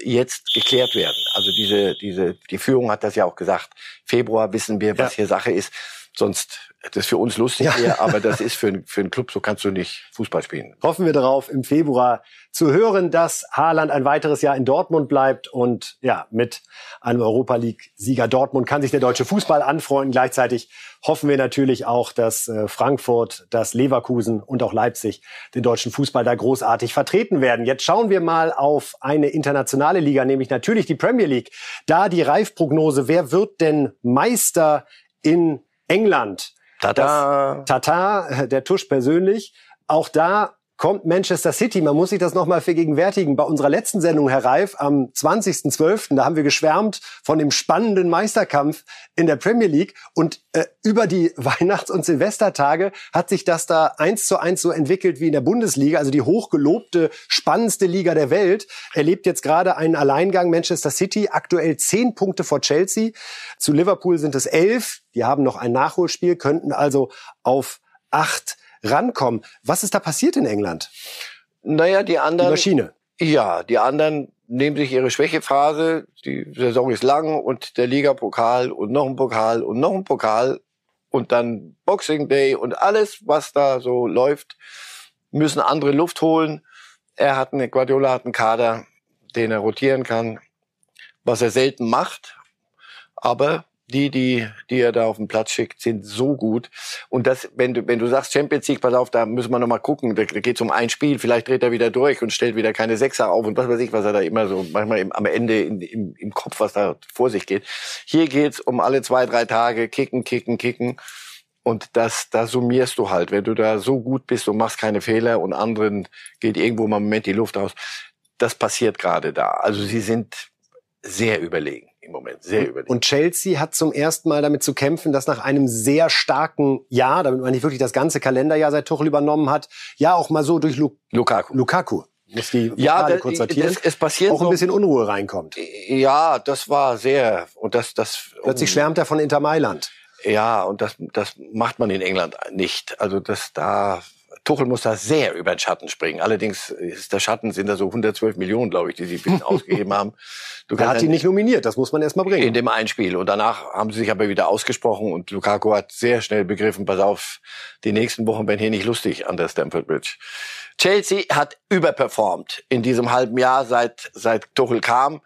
jetzt geklärt werden. Also diese, diese, die Führung hat das ja auch gesagt. Februar wissen wir, was ja. hier Sache ist. Sonst das ist für uns lustig ja. hier, aber das ist für, für einen Club, so kannst du nicht Fußball spielen. Hoffen wir darauf, im Februar zu hören, dass Haaland ein weiteres Jahr in Dortmund bleibt und ja, mit einem Europa League-Sieger Dortmund kann sich der deutsche Fußball anfreunden. Gleichzeitig hoffen wir natürlich auch, dass äh, Frankfurt, dass Leverkusen und auch Leipzig den deutschen Fußball da großartig vertreten werden. Jetzt schauen wir mal auf eine internationale Liga, nämlich natürlich die Premier League. Da die Reifprognose, wer wird denn Meister in England? Tata. Tata, der Tusch persönlich. Auch da kommt Manchester City. Man muss sich das nochmal vergegenwärtigen. Bei unserer letzten Sendung, Herr Reif, am 20.12., da haben wir geschwärmt von dem spannenden Meisterkampf in der Premier League. Und äh, über die Weihnachts- und Silvestertage hat sich das da eins zu eins so entwickelt wie in der Bundesliga. Also die hochgelobte, spannendste Liga der Welt erlebt jetzt gerade einen Alleingang Manchester City. Aktuell zehn Punkte vor Chelsea. Zu Liverpool sind es elf. Die haben noch ein Nachholspiel, könnten also auf acht rankommen. Was ist da passiert in England? Naja, die anderen. Die Maschine. Ja, die anderen nehmen sich ihre Schwächephase. Die Saison ist lang und der Ligapokal und noch ein Pokal und noch ein Pokal und dann Boxing Day und alles, was da so läuft, müssen andere Luft holen. Er hat eine, Guardiola hat einen Kader, den er rotieren kann, was er selten macht. Aber die, die, die er da auf den Platz schickt, sind so gut. Und das, wenn du, wenn du sagst Champions League, pass auf, da müssen wir noch mal gucken, da, da geht es um ein Spiel, vielleicht dreht er wieder durch und stellt wieder keine Sechser auf und was weiß ich, was er da immer so, manchmal im, am Ende in, im, im Kopf, was da vor sich geht. Hier geht's um alle zwei, drei Tage, kicken, kicken, kicken. Und das, da summierst du halt. Wenn du da so gut bist und machst keine Fehler und anderen geht irgendwo mal im Moment die Luft aus. Das passiert gerade da. Also sie sind sehr überlegen im Moment, sehr überlegen. Und Chelsea hat zum ersten Mal damit zu kämpfen, dass nach einem sehr starken Jahr, damit man nicht wirklich das ganze Kalenderjahr seit Tuchel übernommen hat, ja auch mal so durch Lu Lukaku. Lukaku muss die Ja, das- kurz sortieren, das- es passiert auch ein bisschen Unruhe reinkommt. Ja, das war sehr und das das Plötzlich schwärmt er von Inter Mailand. Ja, und das das macht man in England nicht. Also das da Tuchel muss da sehr über den Schatten springen. Allerdings ist der Schatten sind da so 112 Millionen, glaube ich, die sie ausgegeben haben. Du Er hat ihn nicht nominiert, das muss man erst mal bringen. in dem Einspiel und danach haben sie sich aber wieder ausgesprochen und Lukaku hat sehr schnell begriffen, pass auf, die nächsten Wochen werden hier nicht lustig an der Stamford Bridge. Chelsea hat überperformt in diesem halben Jahr seit seit Tuchel kam.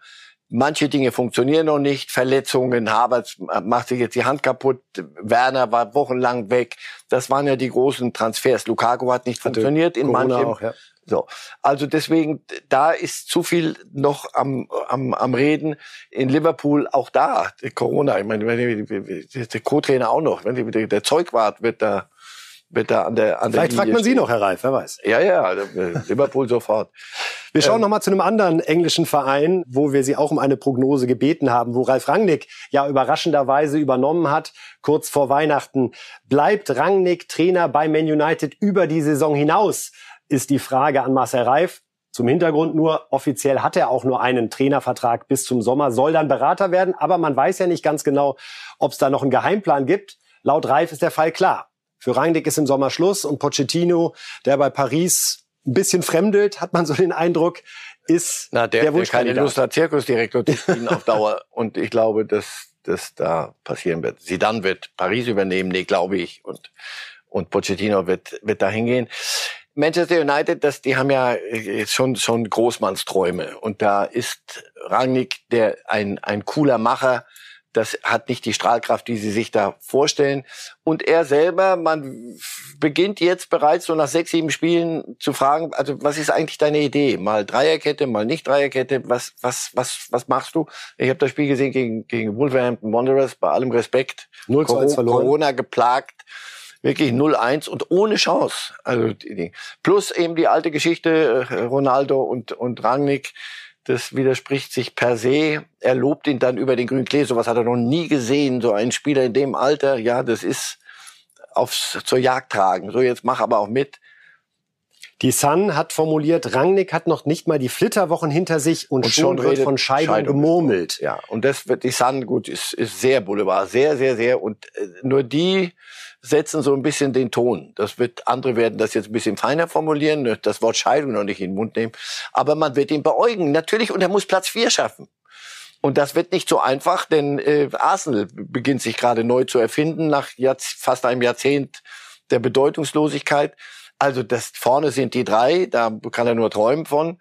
Manche Dinge funktionieren noch nicht. Verletzungen, Havertz macht sich jetzt die Hand kaputt. Werner war wochenlang weg. Das waren ja die großen Transfers. Lukaku hat nicht funktioniert in Corona manchem. auch, ja. So, also deswegen, da ist zu viel noch am, am, am Reden. In Liverpool auch da, Corona, ich meine, wenn die- der Co-Trainer auch noch, der Zeugwart wird da, wird da an der, an Vielleicht der fragt man Sie stehen. noch, Herr Reif, wer weiß. Ja, ja, Liverpool sofort. Wir schauen noch mal zu einem anderen englischen Verein, wo wir Sie auch um eine Prognose gebeten haben, wo Ralf Rangnick ja überraschenderweise übernommen hat, kurz vor Weihnachten. Bleibt Rangnick Trainer bei Man United über die Saison hinaus, ist die Frage an Marcel Reif. Zum Hintergrund nur, offiziell hat er auch nur einen Trainervertrag bis zum Sommer, soll dann Berater werden, aber man weiß ja nicht ganz genau, ob es da noch einen Geheimplan gibt. Laut Reif ist der Fall klar. Für Rangnick ist im Sommer Schluss und Pochettino, der bei Paris ein bisschen fremdelt, hat man so den Eindruck, ist Na, der, der keine Wunschkandidat. Lust hat, Zirkusdirektor zu spielen auf Dauer. Und ich glaube, dass das da passieren wird. Zidane wird Paris übernehmen, nee, glaube ich. Und, und Pochettino wird, wird da hingehen. Manchester United, das, die haben ja jetzt schon, schon Großmannsträume. Und da ist Rangnick der, ein, ein cooler Macher. Das hat nicht die Strahlkraft, die sie sich da vorstellen. Und er selber, man beginnt jetzt bereits so nach sechs, sieben Spielen zu fragen, also was ist eigentlich deine Idee? Mal Dreierkette, mal nicht Dreierkette, was, was, was, was machst du? Ich habe das Spiel gesehen gegen, gegen Wolverhampton Wanderers, bei allem Respekt. 0 zu 1 verloren. Corona geplagt. Wirklich 0-1 und ohne Chance. Also plus eben die alte Geschichte äh, Ronaldo und und Rangnick. Das widerspricht sich per se. Er lobt ihn dann über den grünen Klee. Sowas hat er noch nie gesehen. So ein Spieler in dem Alter. Ja, das ist aufs zur Jagd tragen. So jetzt mach aber auch mit. Die Sun hat formuliert, Rangnick hat noch nicht mal die Flitterwochen hinter sich und, Und schon, schon wird von Scheidung, Scheidung gemurmelt. Ja, und das wird die Sun gut ist ist sehr Boulevard, sehr sehr sehr und äh, nur die setzen so ein bisschen den Ton. Das wird andere werden das jetzt ein bisschen feiner formulieren, ne, das Wort Scheidung noch nicht in den Mund nehmen, aber man wird ihn beäugen natürlich und er muss Platz vier schaffen. Und das wird nicht so einfach, denn äh, Arsenal beginnt sich gerade neu zu erfinden nach Jahrz fast einem Jahrzehnt der Bedeutungslosigkeit. Also das vorne sind die drei, da kann er nur träumen von.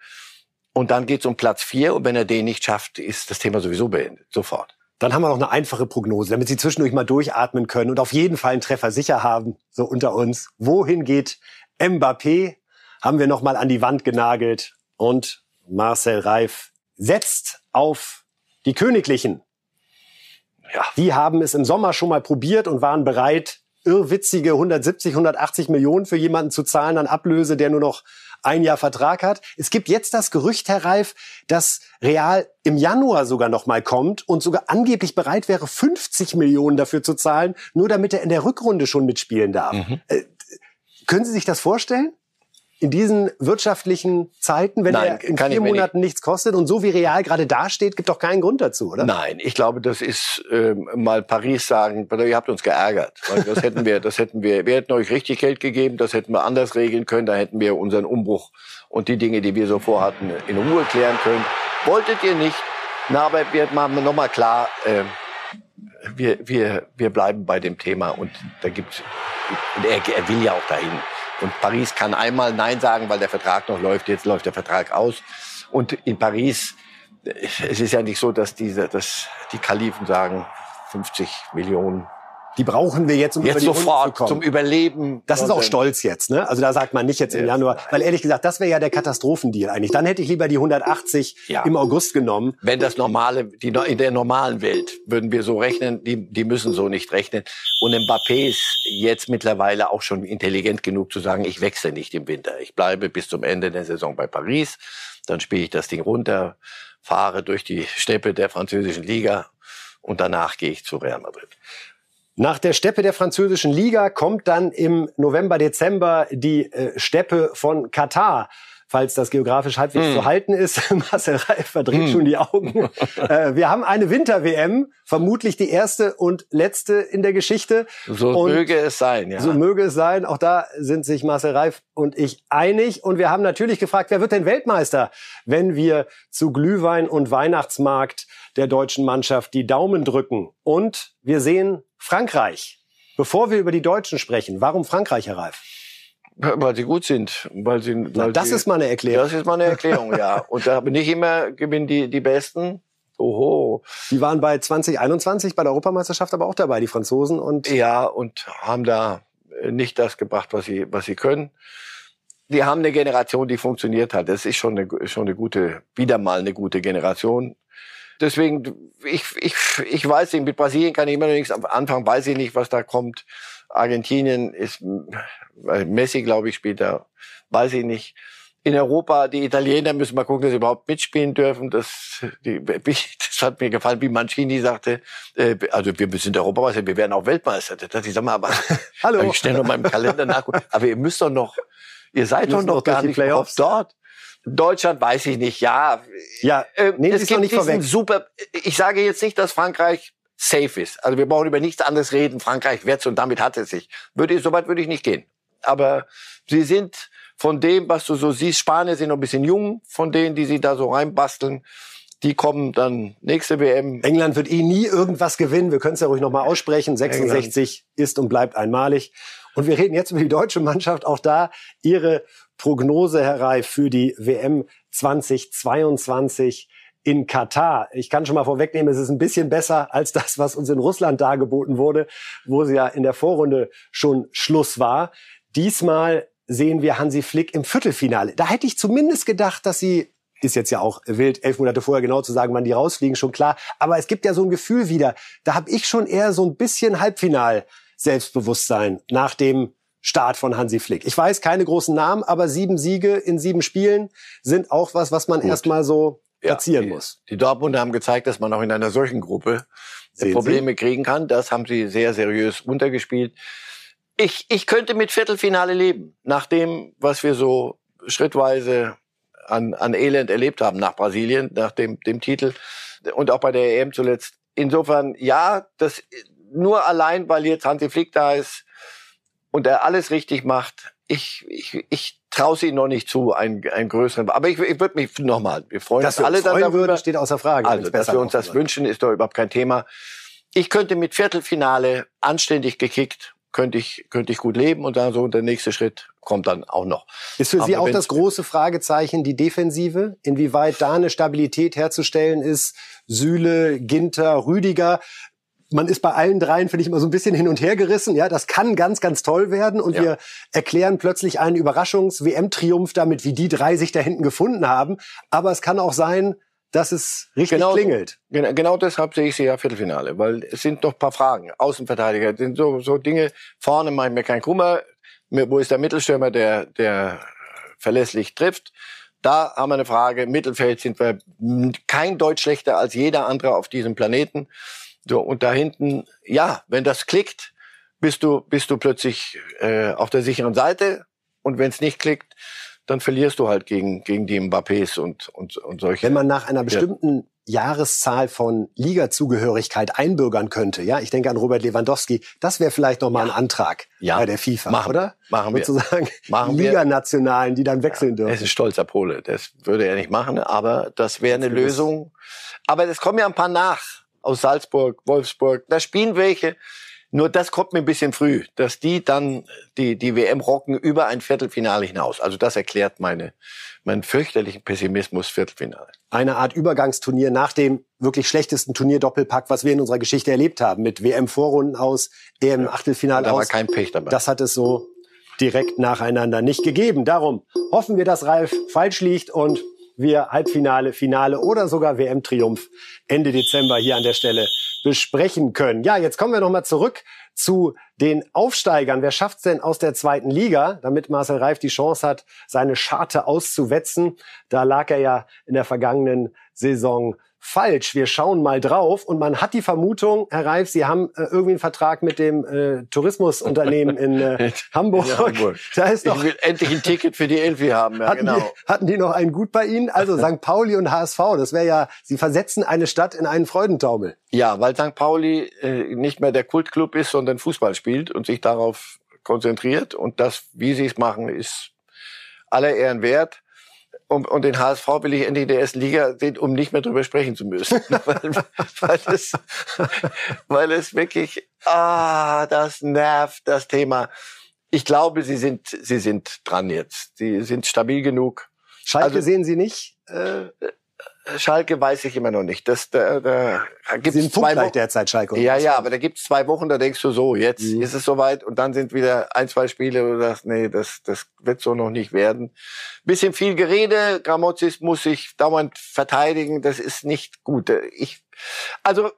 Und dann geht's um Platz vier und wenn er den nicht schafft, ist das Thema sowieso beendet. Sofort. Dann haben wir noch eine einfache Prognose, damit Sie zwischendurch mal durchatmen können und auf jeden Fall einen Treffer sicher haben, so unter uns. Wohin geht Mbappé? Haben wir noch mal an die Wand genagelt und Marcel Reif setzt auf die Königlichen. Ja. Die haben es im Sommer schon mal probiert und waren bereit, irrwitzige 170, 180 Millionen für jemanden zu zahlen an Ablöse, der nur noch ein Jahr Vertrag hat. Es gibt jetzt das Gerücht, Herr Reif, dass Real im Januar sogar noch mal kommt und sogar angeblich bereit wäre, 50 Millionen dafür zu zahlen, nur damit er in der Rückrunde schon mitspielen darf. Mhm. Äh, können Sie sich das vorstellen? In diesen wirtschaftlichen Zeiten, wenn Nein, er in vier Monaten nicht. nichts kostet und so wie Real gerade dasteht, gibt doch keinen Grund dazu, oder? Nein, ich glaube, das ist ähm, mal Paris sagen, ihr habt uns geärgert. Das hätten wir, das hätten wir, wir hätten euch richtig Geld gegeben, das hätten wir anders regeln können, da hätten wir unseren Umbruch und die Dinge, die wir so vorhatten, in Ruhe klären können. Wolltet ihr nicht? Na, aber wir machen nochmal klar, äh, wir, wir, wir bleiben bei dem Thema und da gibt's, und er, er will ja auch dahin. Und Paris kann einmal Nein sagen, weil der Vertrag noch läuft. Jetzt läuft der Vertrag aus. Und in Paris, es ist ja nicht so, dass diese, dass die Kalifen sagen, 50 Millionen die brauchen wir jetzt, um jetzt über die sofort zu kommen. zum Überleben. Das ist auch stolz jetzt, ne? Also da sagt man nicht jetzt im Januar, weil ehrlich gesagt, das wäre ja der Katastrophendeal eigentlich. Dann hätte ich lieber die 180 ja. im August genommen. Wenn das normale, die in der normalen Welt würden wir so rechnen, die, die müssen so nicht rechnen. Und Mbappé ist jetzt mittlerweile auch schon intelligent genug zu sagen, ich wechsle nicht im Winter. Ich bleibe bis zum Ende der Saison bei Paris. Dann spiele ich das Ding runter, fahre durch die Steppe der französischen Liga und danach gehe ich zu Real Madrid. Nach der Steppe der französischen Liga kommt dann im November, Dezember die äh, Steppe von Katar falls das geografisch halbwegs mm. zu halten ist. Marcel Reif verdreht mm. schon die Augen. äh, wir haben eine Winter-WM, vermutlich die erste und letzte in der Geschichte. So und möge es sein, ja. So möge es sein. Auch da sind sich Marcel Reif und ich einig. Und wir haben natürlich gefragt, wer wird denn Weltmeister, wenn wir zu Glühwein und Weihnachtsmarkt der deutschen Mannschaft die Daumen drücken. Und wir sehen Frankreich. Bevor wir über die Deutschen sprechen, warum Frankreich, Herr Reif? Weil sie gut sind. Weil sie, weil Na, das sie, ist meine Erklärung. Das ist meine Erklärung, ja. Und da bin ich immer gewinnen die, die Besten. Oho. Die waren bei 2021 bei der Europameisterschaft aber auch dabei, die Franzosen. und Ja, und haben da nicht das gebracht, was sie, was sie können. Die haben eine Generation, die funktioniert hat. Das ist schon eine, schon eine gute, wieder mal eine gute Generation. Deswegen, ich, ich, ich weiß nicht, mit Brasilien kann ich immer noch nichts anfangen, weiß ich nicht, was da kommt. Argentinien ist, Messi, glaube ich, spielt da, weiß ich nicht. In Europa, die Italiener müssen mal gucken, dass sie überhaupt mitspielen dürfen. Das, die, das hat mir gefallen, wie Mancini sagte, äh, also wir sind Europameister, wir werden auch Weltmeister. Das, ich sag mal, aber Hallo. ich stelle noch mal im Kalender nach. Aber ihr müsst doch noch, ihr seid doch noch gar nicht dort. Deutschland weiß ich nicht, ja. Ja, äh, nee, es gibt nicht vorweg. super, ich sage jetzt nicht, dass Frankreich safe ist. Also wir brauchen über nichts anderes reden. Frankreich wird's und damit hat es sich. Würde, so weit würde ich nicht gehen. Aber sie sind von dem, was du so siehst, Spanier sind noch ein bisschen jung, von denen, die sie da so reinbasteln. Die kommen dann nächste WM. England wird eh nie irgendwas gewinnen. Wir können es ja ruhig nochmal aussprechen. 66 England. ist und bleibt einmalig. Und wir reden jetzt über die deutsche Mannschaft. Auch da ihre Prognose, Herr Reif, für die WM 2022 in Katar. Ich kann schon mal vorwegnehmen, es ist ein bisschen besser als das, was uns in Russland dargeboten wurde, wo sie ja in der Vorrunde schon Schluss war. Diesmal sehen wir Hansi Flick im Viertelfinale. Da hätte ich zumindest gedacht, dass sie ist jetzt ja auch wild, elf Monate vorher genau zu sagen, wann die rausfliegen, schon klar. Aber es gibt ja so ein Gefühl wieder. Da habe ich schon eher so ein bisschen Halbfinal Selbstbewusstsein nach dem Start von Hansi Flick. Ich weiß keine großen Namen, aber sieben Siege in sieben Spielen sind auch was, was man erstmal so platzieren ja, muss. Die Dortmunder haben gezeigt, dass man auch in einer solchen Gruppe Sehen Probleme Sie? kriegen kann. Das haben sie sehr seriös runtergespielt. Ich, ich könnte mit Viertelfinale leben, nach dem, was wir so schrittweise an, an Elend erlebt haben nach Brasilien, nach dem, dem Titel und auch bei der EM zuletzt. Insofern, ja, das nur allein, weil jetzt Hansi Flick da ist und er alles richtig macht. Ich, ich, ich traue sie noch nicht zu, einen, einen größeren. Aber ich, ich würde mich nochmal, wir freuen dass uns alle dann darüber. Würden, steht außer Frage. Also, dass wir uns das wünschen, ist doch überhaupt kein Thema. Ich könnte mit Viertelfinale anständig gekickt, könnte ich, könnte ich gut leben und dann so der nächste Schritt kommt dann auch noch. Ist für Sie auch das große Fragezeichen die Defensive? Inwieweit da eine Stabilität herzustellen ist? Süle, Ginter, Rüdiger man ist bei allen dreien, finde ich, immer so ein bisschen hin und her gerissen. Ja, das kann ganz, ganz toll werden. Und ja. wir erklären plötzlich einen Überraschungs-WM-Triumph damit, wie die drei sich da hinten gefunden haben. Aber es kann auch sein, dass es richtig Genau klingelt. Genau, genau deshalb sehe ich sie ja Viertelfinale, weil es sind noch ein paar Fragen. Außenverteidiger, sind so, so Dinge. Vorne mache ich mir keinen Kummer. Wo ist der Mittelstürmer, der, der verlässlich trifft? Da haben wir eine Frage. Im Mittelfeld sind wir kein Deutsch schlechter als jeder andere auf diesem Planeten. So, und da hinten, ja, wenn das klickt, bist du, bist du plötzlich äh, auf der sicheren Seite. Und wenn es nicht klickt, dann verlierst du halt gegen, gegen die Mbappés und, und, und solche. Wenn man nach einer bestimmten Jahreszahl von Ligazugehörigkeit einbürgern könnte, ja, ich denke an Robert Lewandowski, das wäre vielleicht noch mal ein Antrag Ja. bei der FIFA, Machen- oder? machen wir. Sozusagen Machen. Liganationalen, die dann wechseln Er ist dürfen. ein stolzer Pole. Das würde er nicht machen, aber das wäre eine Lösung. Aber es kommen ja ein paar nach aus Salzburg, Wolfsburg. Da spielen welche. Nur das kommt mir ein bisschen früh, dass die dann die, die WM rocken über ein Viertelfinale hinaus. Also das erklärt meine, meinen fürchterlichen Pessimismus Viertelfinale. Eine Art Übergangsturnier nach dem wirklich schlechtesten Turnierdoppelpack, was wir in unserer Geschichte erlebt haben, mit WM-Vorrunden aus, EM-Achtelfinale Da war aus. kein Pech dabei. Das hat es so direkt nacheinander nicht gegeben. Darum hoffen wir, dass Ralf falsch liegt und wir Halbfinale, Finale oder sogar WM-Triumph Ende Dezember hier an der Stelle besprechen können. Ja, jetzt kommen wir nochmal zurück zu den Aufsteigern. Wer schafft's denn aus der zweiten Liga, damit Marcel Reif die Chance hat, seine Scharte auszuwetzen? Da lag er ja in der vergangenen Saison falsch. Wir schauen mal drauf und man hat die Vermutung, Herr Reif, Sie haben äh, irgendwie einen Vertrag mit dem äh, Tourismusunternehmen in äh, Hamburg. In Hamburg. Da ist doch ich will endlich ein Ticket für die Elfi haben. Ja, hatten, genau. die, hatten die noch einen gut bei Ihnen? Also St. Pauli und HSV, das wäre ja, Sie versetzen eine Stadt in einen Freudentaumel. Ja, weil St. Pauli äh, nicht mehr der Kultclub ist, sondern Fußball spielt und sich darauf konzentriert. Und das, wie sie es machen, ist aller Ehren wert. Und, und den HSV will ich endlich in der ersten Liga sehen, um nicht mehr drüber sprechen zu müssen. weil, weil, es, weil es wirklich, ah, das nervt, das Thema. Ich glaube, sie sind, sie sind dran jetzt. Sie sind stabil genug. Schalke Also- sehen Sie nicht? Äh, Schalke weiß ich immer noch nicht. Das, da, da gibt's sind zwei Wochen. derzeit Schalke. Ja, ja, aber da gibt's zwei Wochen, da denkst du so, jetzt Mhm. ist es soweit und dann sind wieder ein, zwei Spiele, wo du sagst, nee, das, das wird so noch nicht werden. Bisschen viel Gerede, Gramozis muss sich dauernd verteidigen, das ist nicht gut. Ich, also,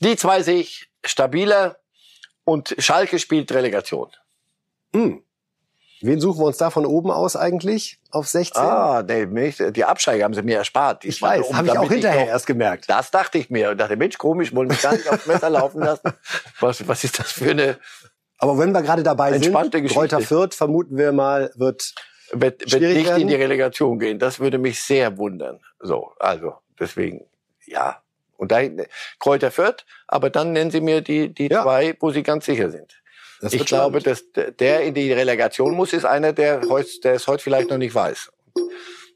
die zwei sehe ich stabiler und Schalke spielt Relegation. Hm. Wen suchen wir uns da von oben aus eigentlich auf 16? Ah, nee, nicht, die Absteiger haben sie mir erspart. ich diesmal, weiß, um- habe ich auch hinterher noch- erst gemerkt. Das dachte ich mir und dachte, Mensch, komisch, wollen mich gar nicht aufs Messer laufen lassen. Was, was ist das für eine, Aber wenn wir gerade dabei sind, Geschichte. Kräuter Fürth, vermuten wir mal, wird wird, wird nicht werden? in die Relegation gehen. Das würde mich sehr wundern. So, also deswegen, ja. Und da Kräuter Fürth, aber dann nennen Sie mir die, die Ja. zwei, wo Sie ganz sicher sind. Das ich glaube, dass der in die Relegation muss, ist einer, der, heut, der es heute vielleicht noch nicht weiß.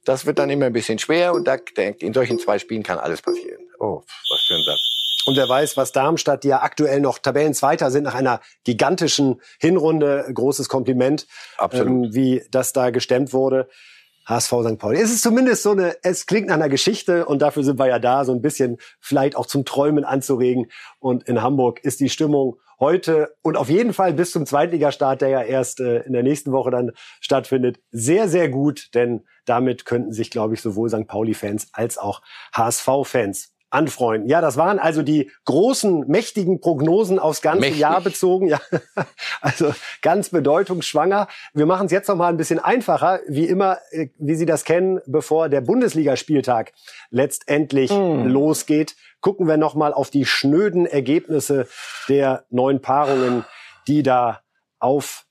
Das wird dann immer ein bisschen schwer und da, der, in solchen zwei Spielen kann alles passieren. Oh, was für ein Satz. Und wer weiß, was Darmstadt, die ja aktuell noch Tabellenzweiter sind, nach einer gigantischen Hinrunde, großes Kompliment, Absolut. ähm, wie das da gestemmt wurde. HSV St. Pauli. Es ist zumindest so eine, es klingt nach einer Geschichte und dafür sind wir ja da, so ein bisschen vielleicht auch zum Träumen anzuregen. Und in Hamburg ist die Stimmung heute und auf jeden Fall bis zum Zweitligastart, der ja erst äh, in der nächsten Woche dann stattfindet, sehr, sehr gut, denn damit könnten sich, glaube ich, sowohl St. Pauli-Fans als auch HSV-Fans anfreunden. Ja, das waren also die großen, mächtigen Prognosen aufs ganze Mächtig. Jahr bezogen. Ja, also ganz bedeutungsschwanger. Wir machen es jetzt noch mal ein bisschen einfacher, wie immer, äh, wie Sie das kennen, bevor der Bundesligaspieltag letztendlich Hm. losgeht. Gucken wir noch mal auf die schnöden Ergebnisse der neun Paarungen, die da auf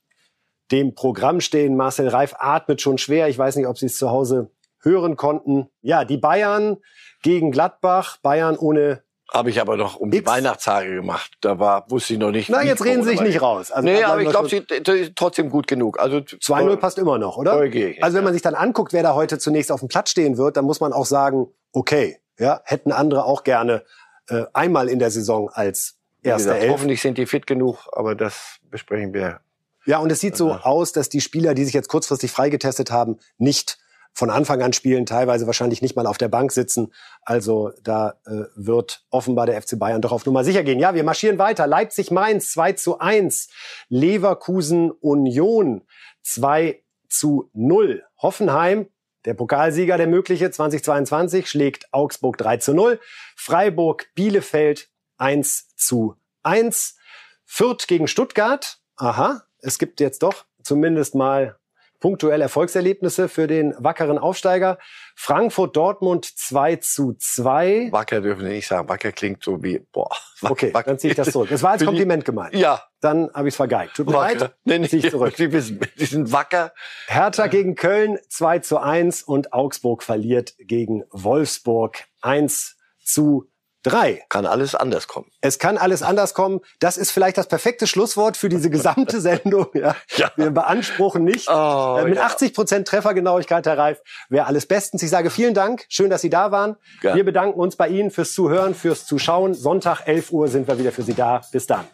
dem Programm stehen. Marcel Reif atmet schon schwer. Ich weiß nicht, ob Sie es zu Hause hören konnten. Ja, die Bayern gegen Gladbach. Bayern ohne Habe ich aber noch um die X. Weihnachtstage gemacht. Da war, wusste ich noch nicht. Na, jetzt reden Sie sich nicht raus. Also, nee, aber ich glaube, sie ist trotzdem gut genug. Also 2-0 passt immer noch, oder? Okay. Also wenn man sich dann anguckt, wer da heute zunächst auf dem Platz stehen wird, dann muss man auch sagen, okay, ja, hätten andere auch gerne äh, einmal in der Saison als erster gesagt, Elf. hoffentlich sind die fit genug, aber das besprechen wir. Ja, und es sieht so Aha. aus, dass die Spieler, die sich jetzt kurzfristig freigetestet haben, nicht von Anfang an spielen, teilweise wahrscheinlich nicht mal auf der Bank sitzen. Also da äh, wird offenbar der FC Bayern doch auf Nummer sicher gehen. Ja, wir marschieren weiter. Leipzig-Mainz 2 zu 1. Leverkusen-Union 2 zu 0. Hoffenheim Der Pokalsieger, der mögliche 2022, schlägt Augsburg 3 zu 0. Freiburg, Bielefeld 1 zu 1. Fürth gegen Stuttgart. Aha, es gibt jetzt doch zumindest mal punktuell Erfolgserlebnisse für den wackeren Aufsteiger. Frankfurt-Dortmund 2 zu 2. Wacker dürfen wir nicht sagen. Wacker klingt so wie, boah. Okay, dann ziehe ich das zurück. Es war als Kompliment gemeint. Ja. Dann habe ich es vergeigt. Tut mir Wacker. leid. Nee, nee, Zieh ich zurück. Die, wissen, die sind wacker. Hertha gegen Köln 2 zu 1 und Augsburg verliert gegen Wolfsburg 1 zu 3. Kann alles anders kommen. Es kann alles anders kommen. Das ist vielleicht das perfekte Schlusswort für diese gesamte Sendung. Ja. Ja. Wir beanspruchen nicht. Oh, Äh, mit ja. 80 Prozent Treffergenauigkeit, Herr Reif, wäre alles bestens. Ich sage vielen Dank. Schön, dass Sie da waren. Ja. Wir bedanken uns bei Ihnen fürs Zuhören, fürs Zuschauen. Sonntag 11 Uhr sind wir wieder für Sie da. Bis dann.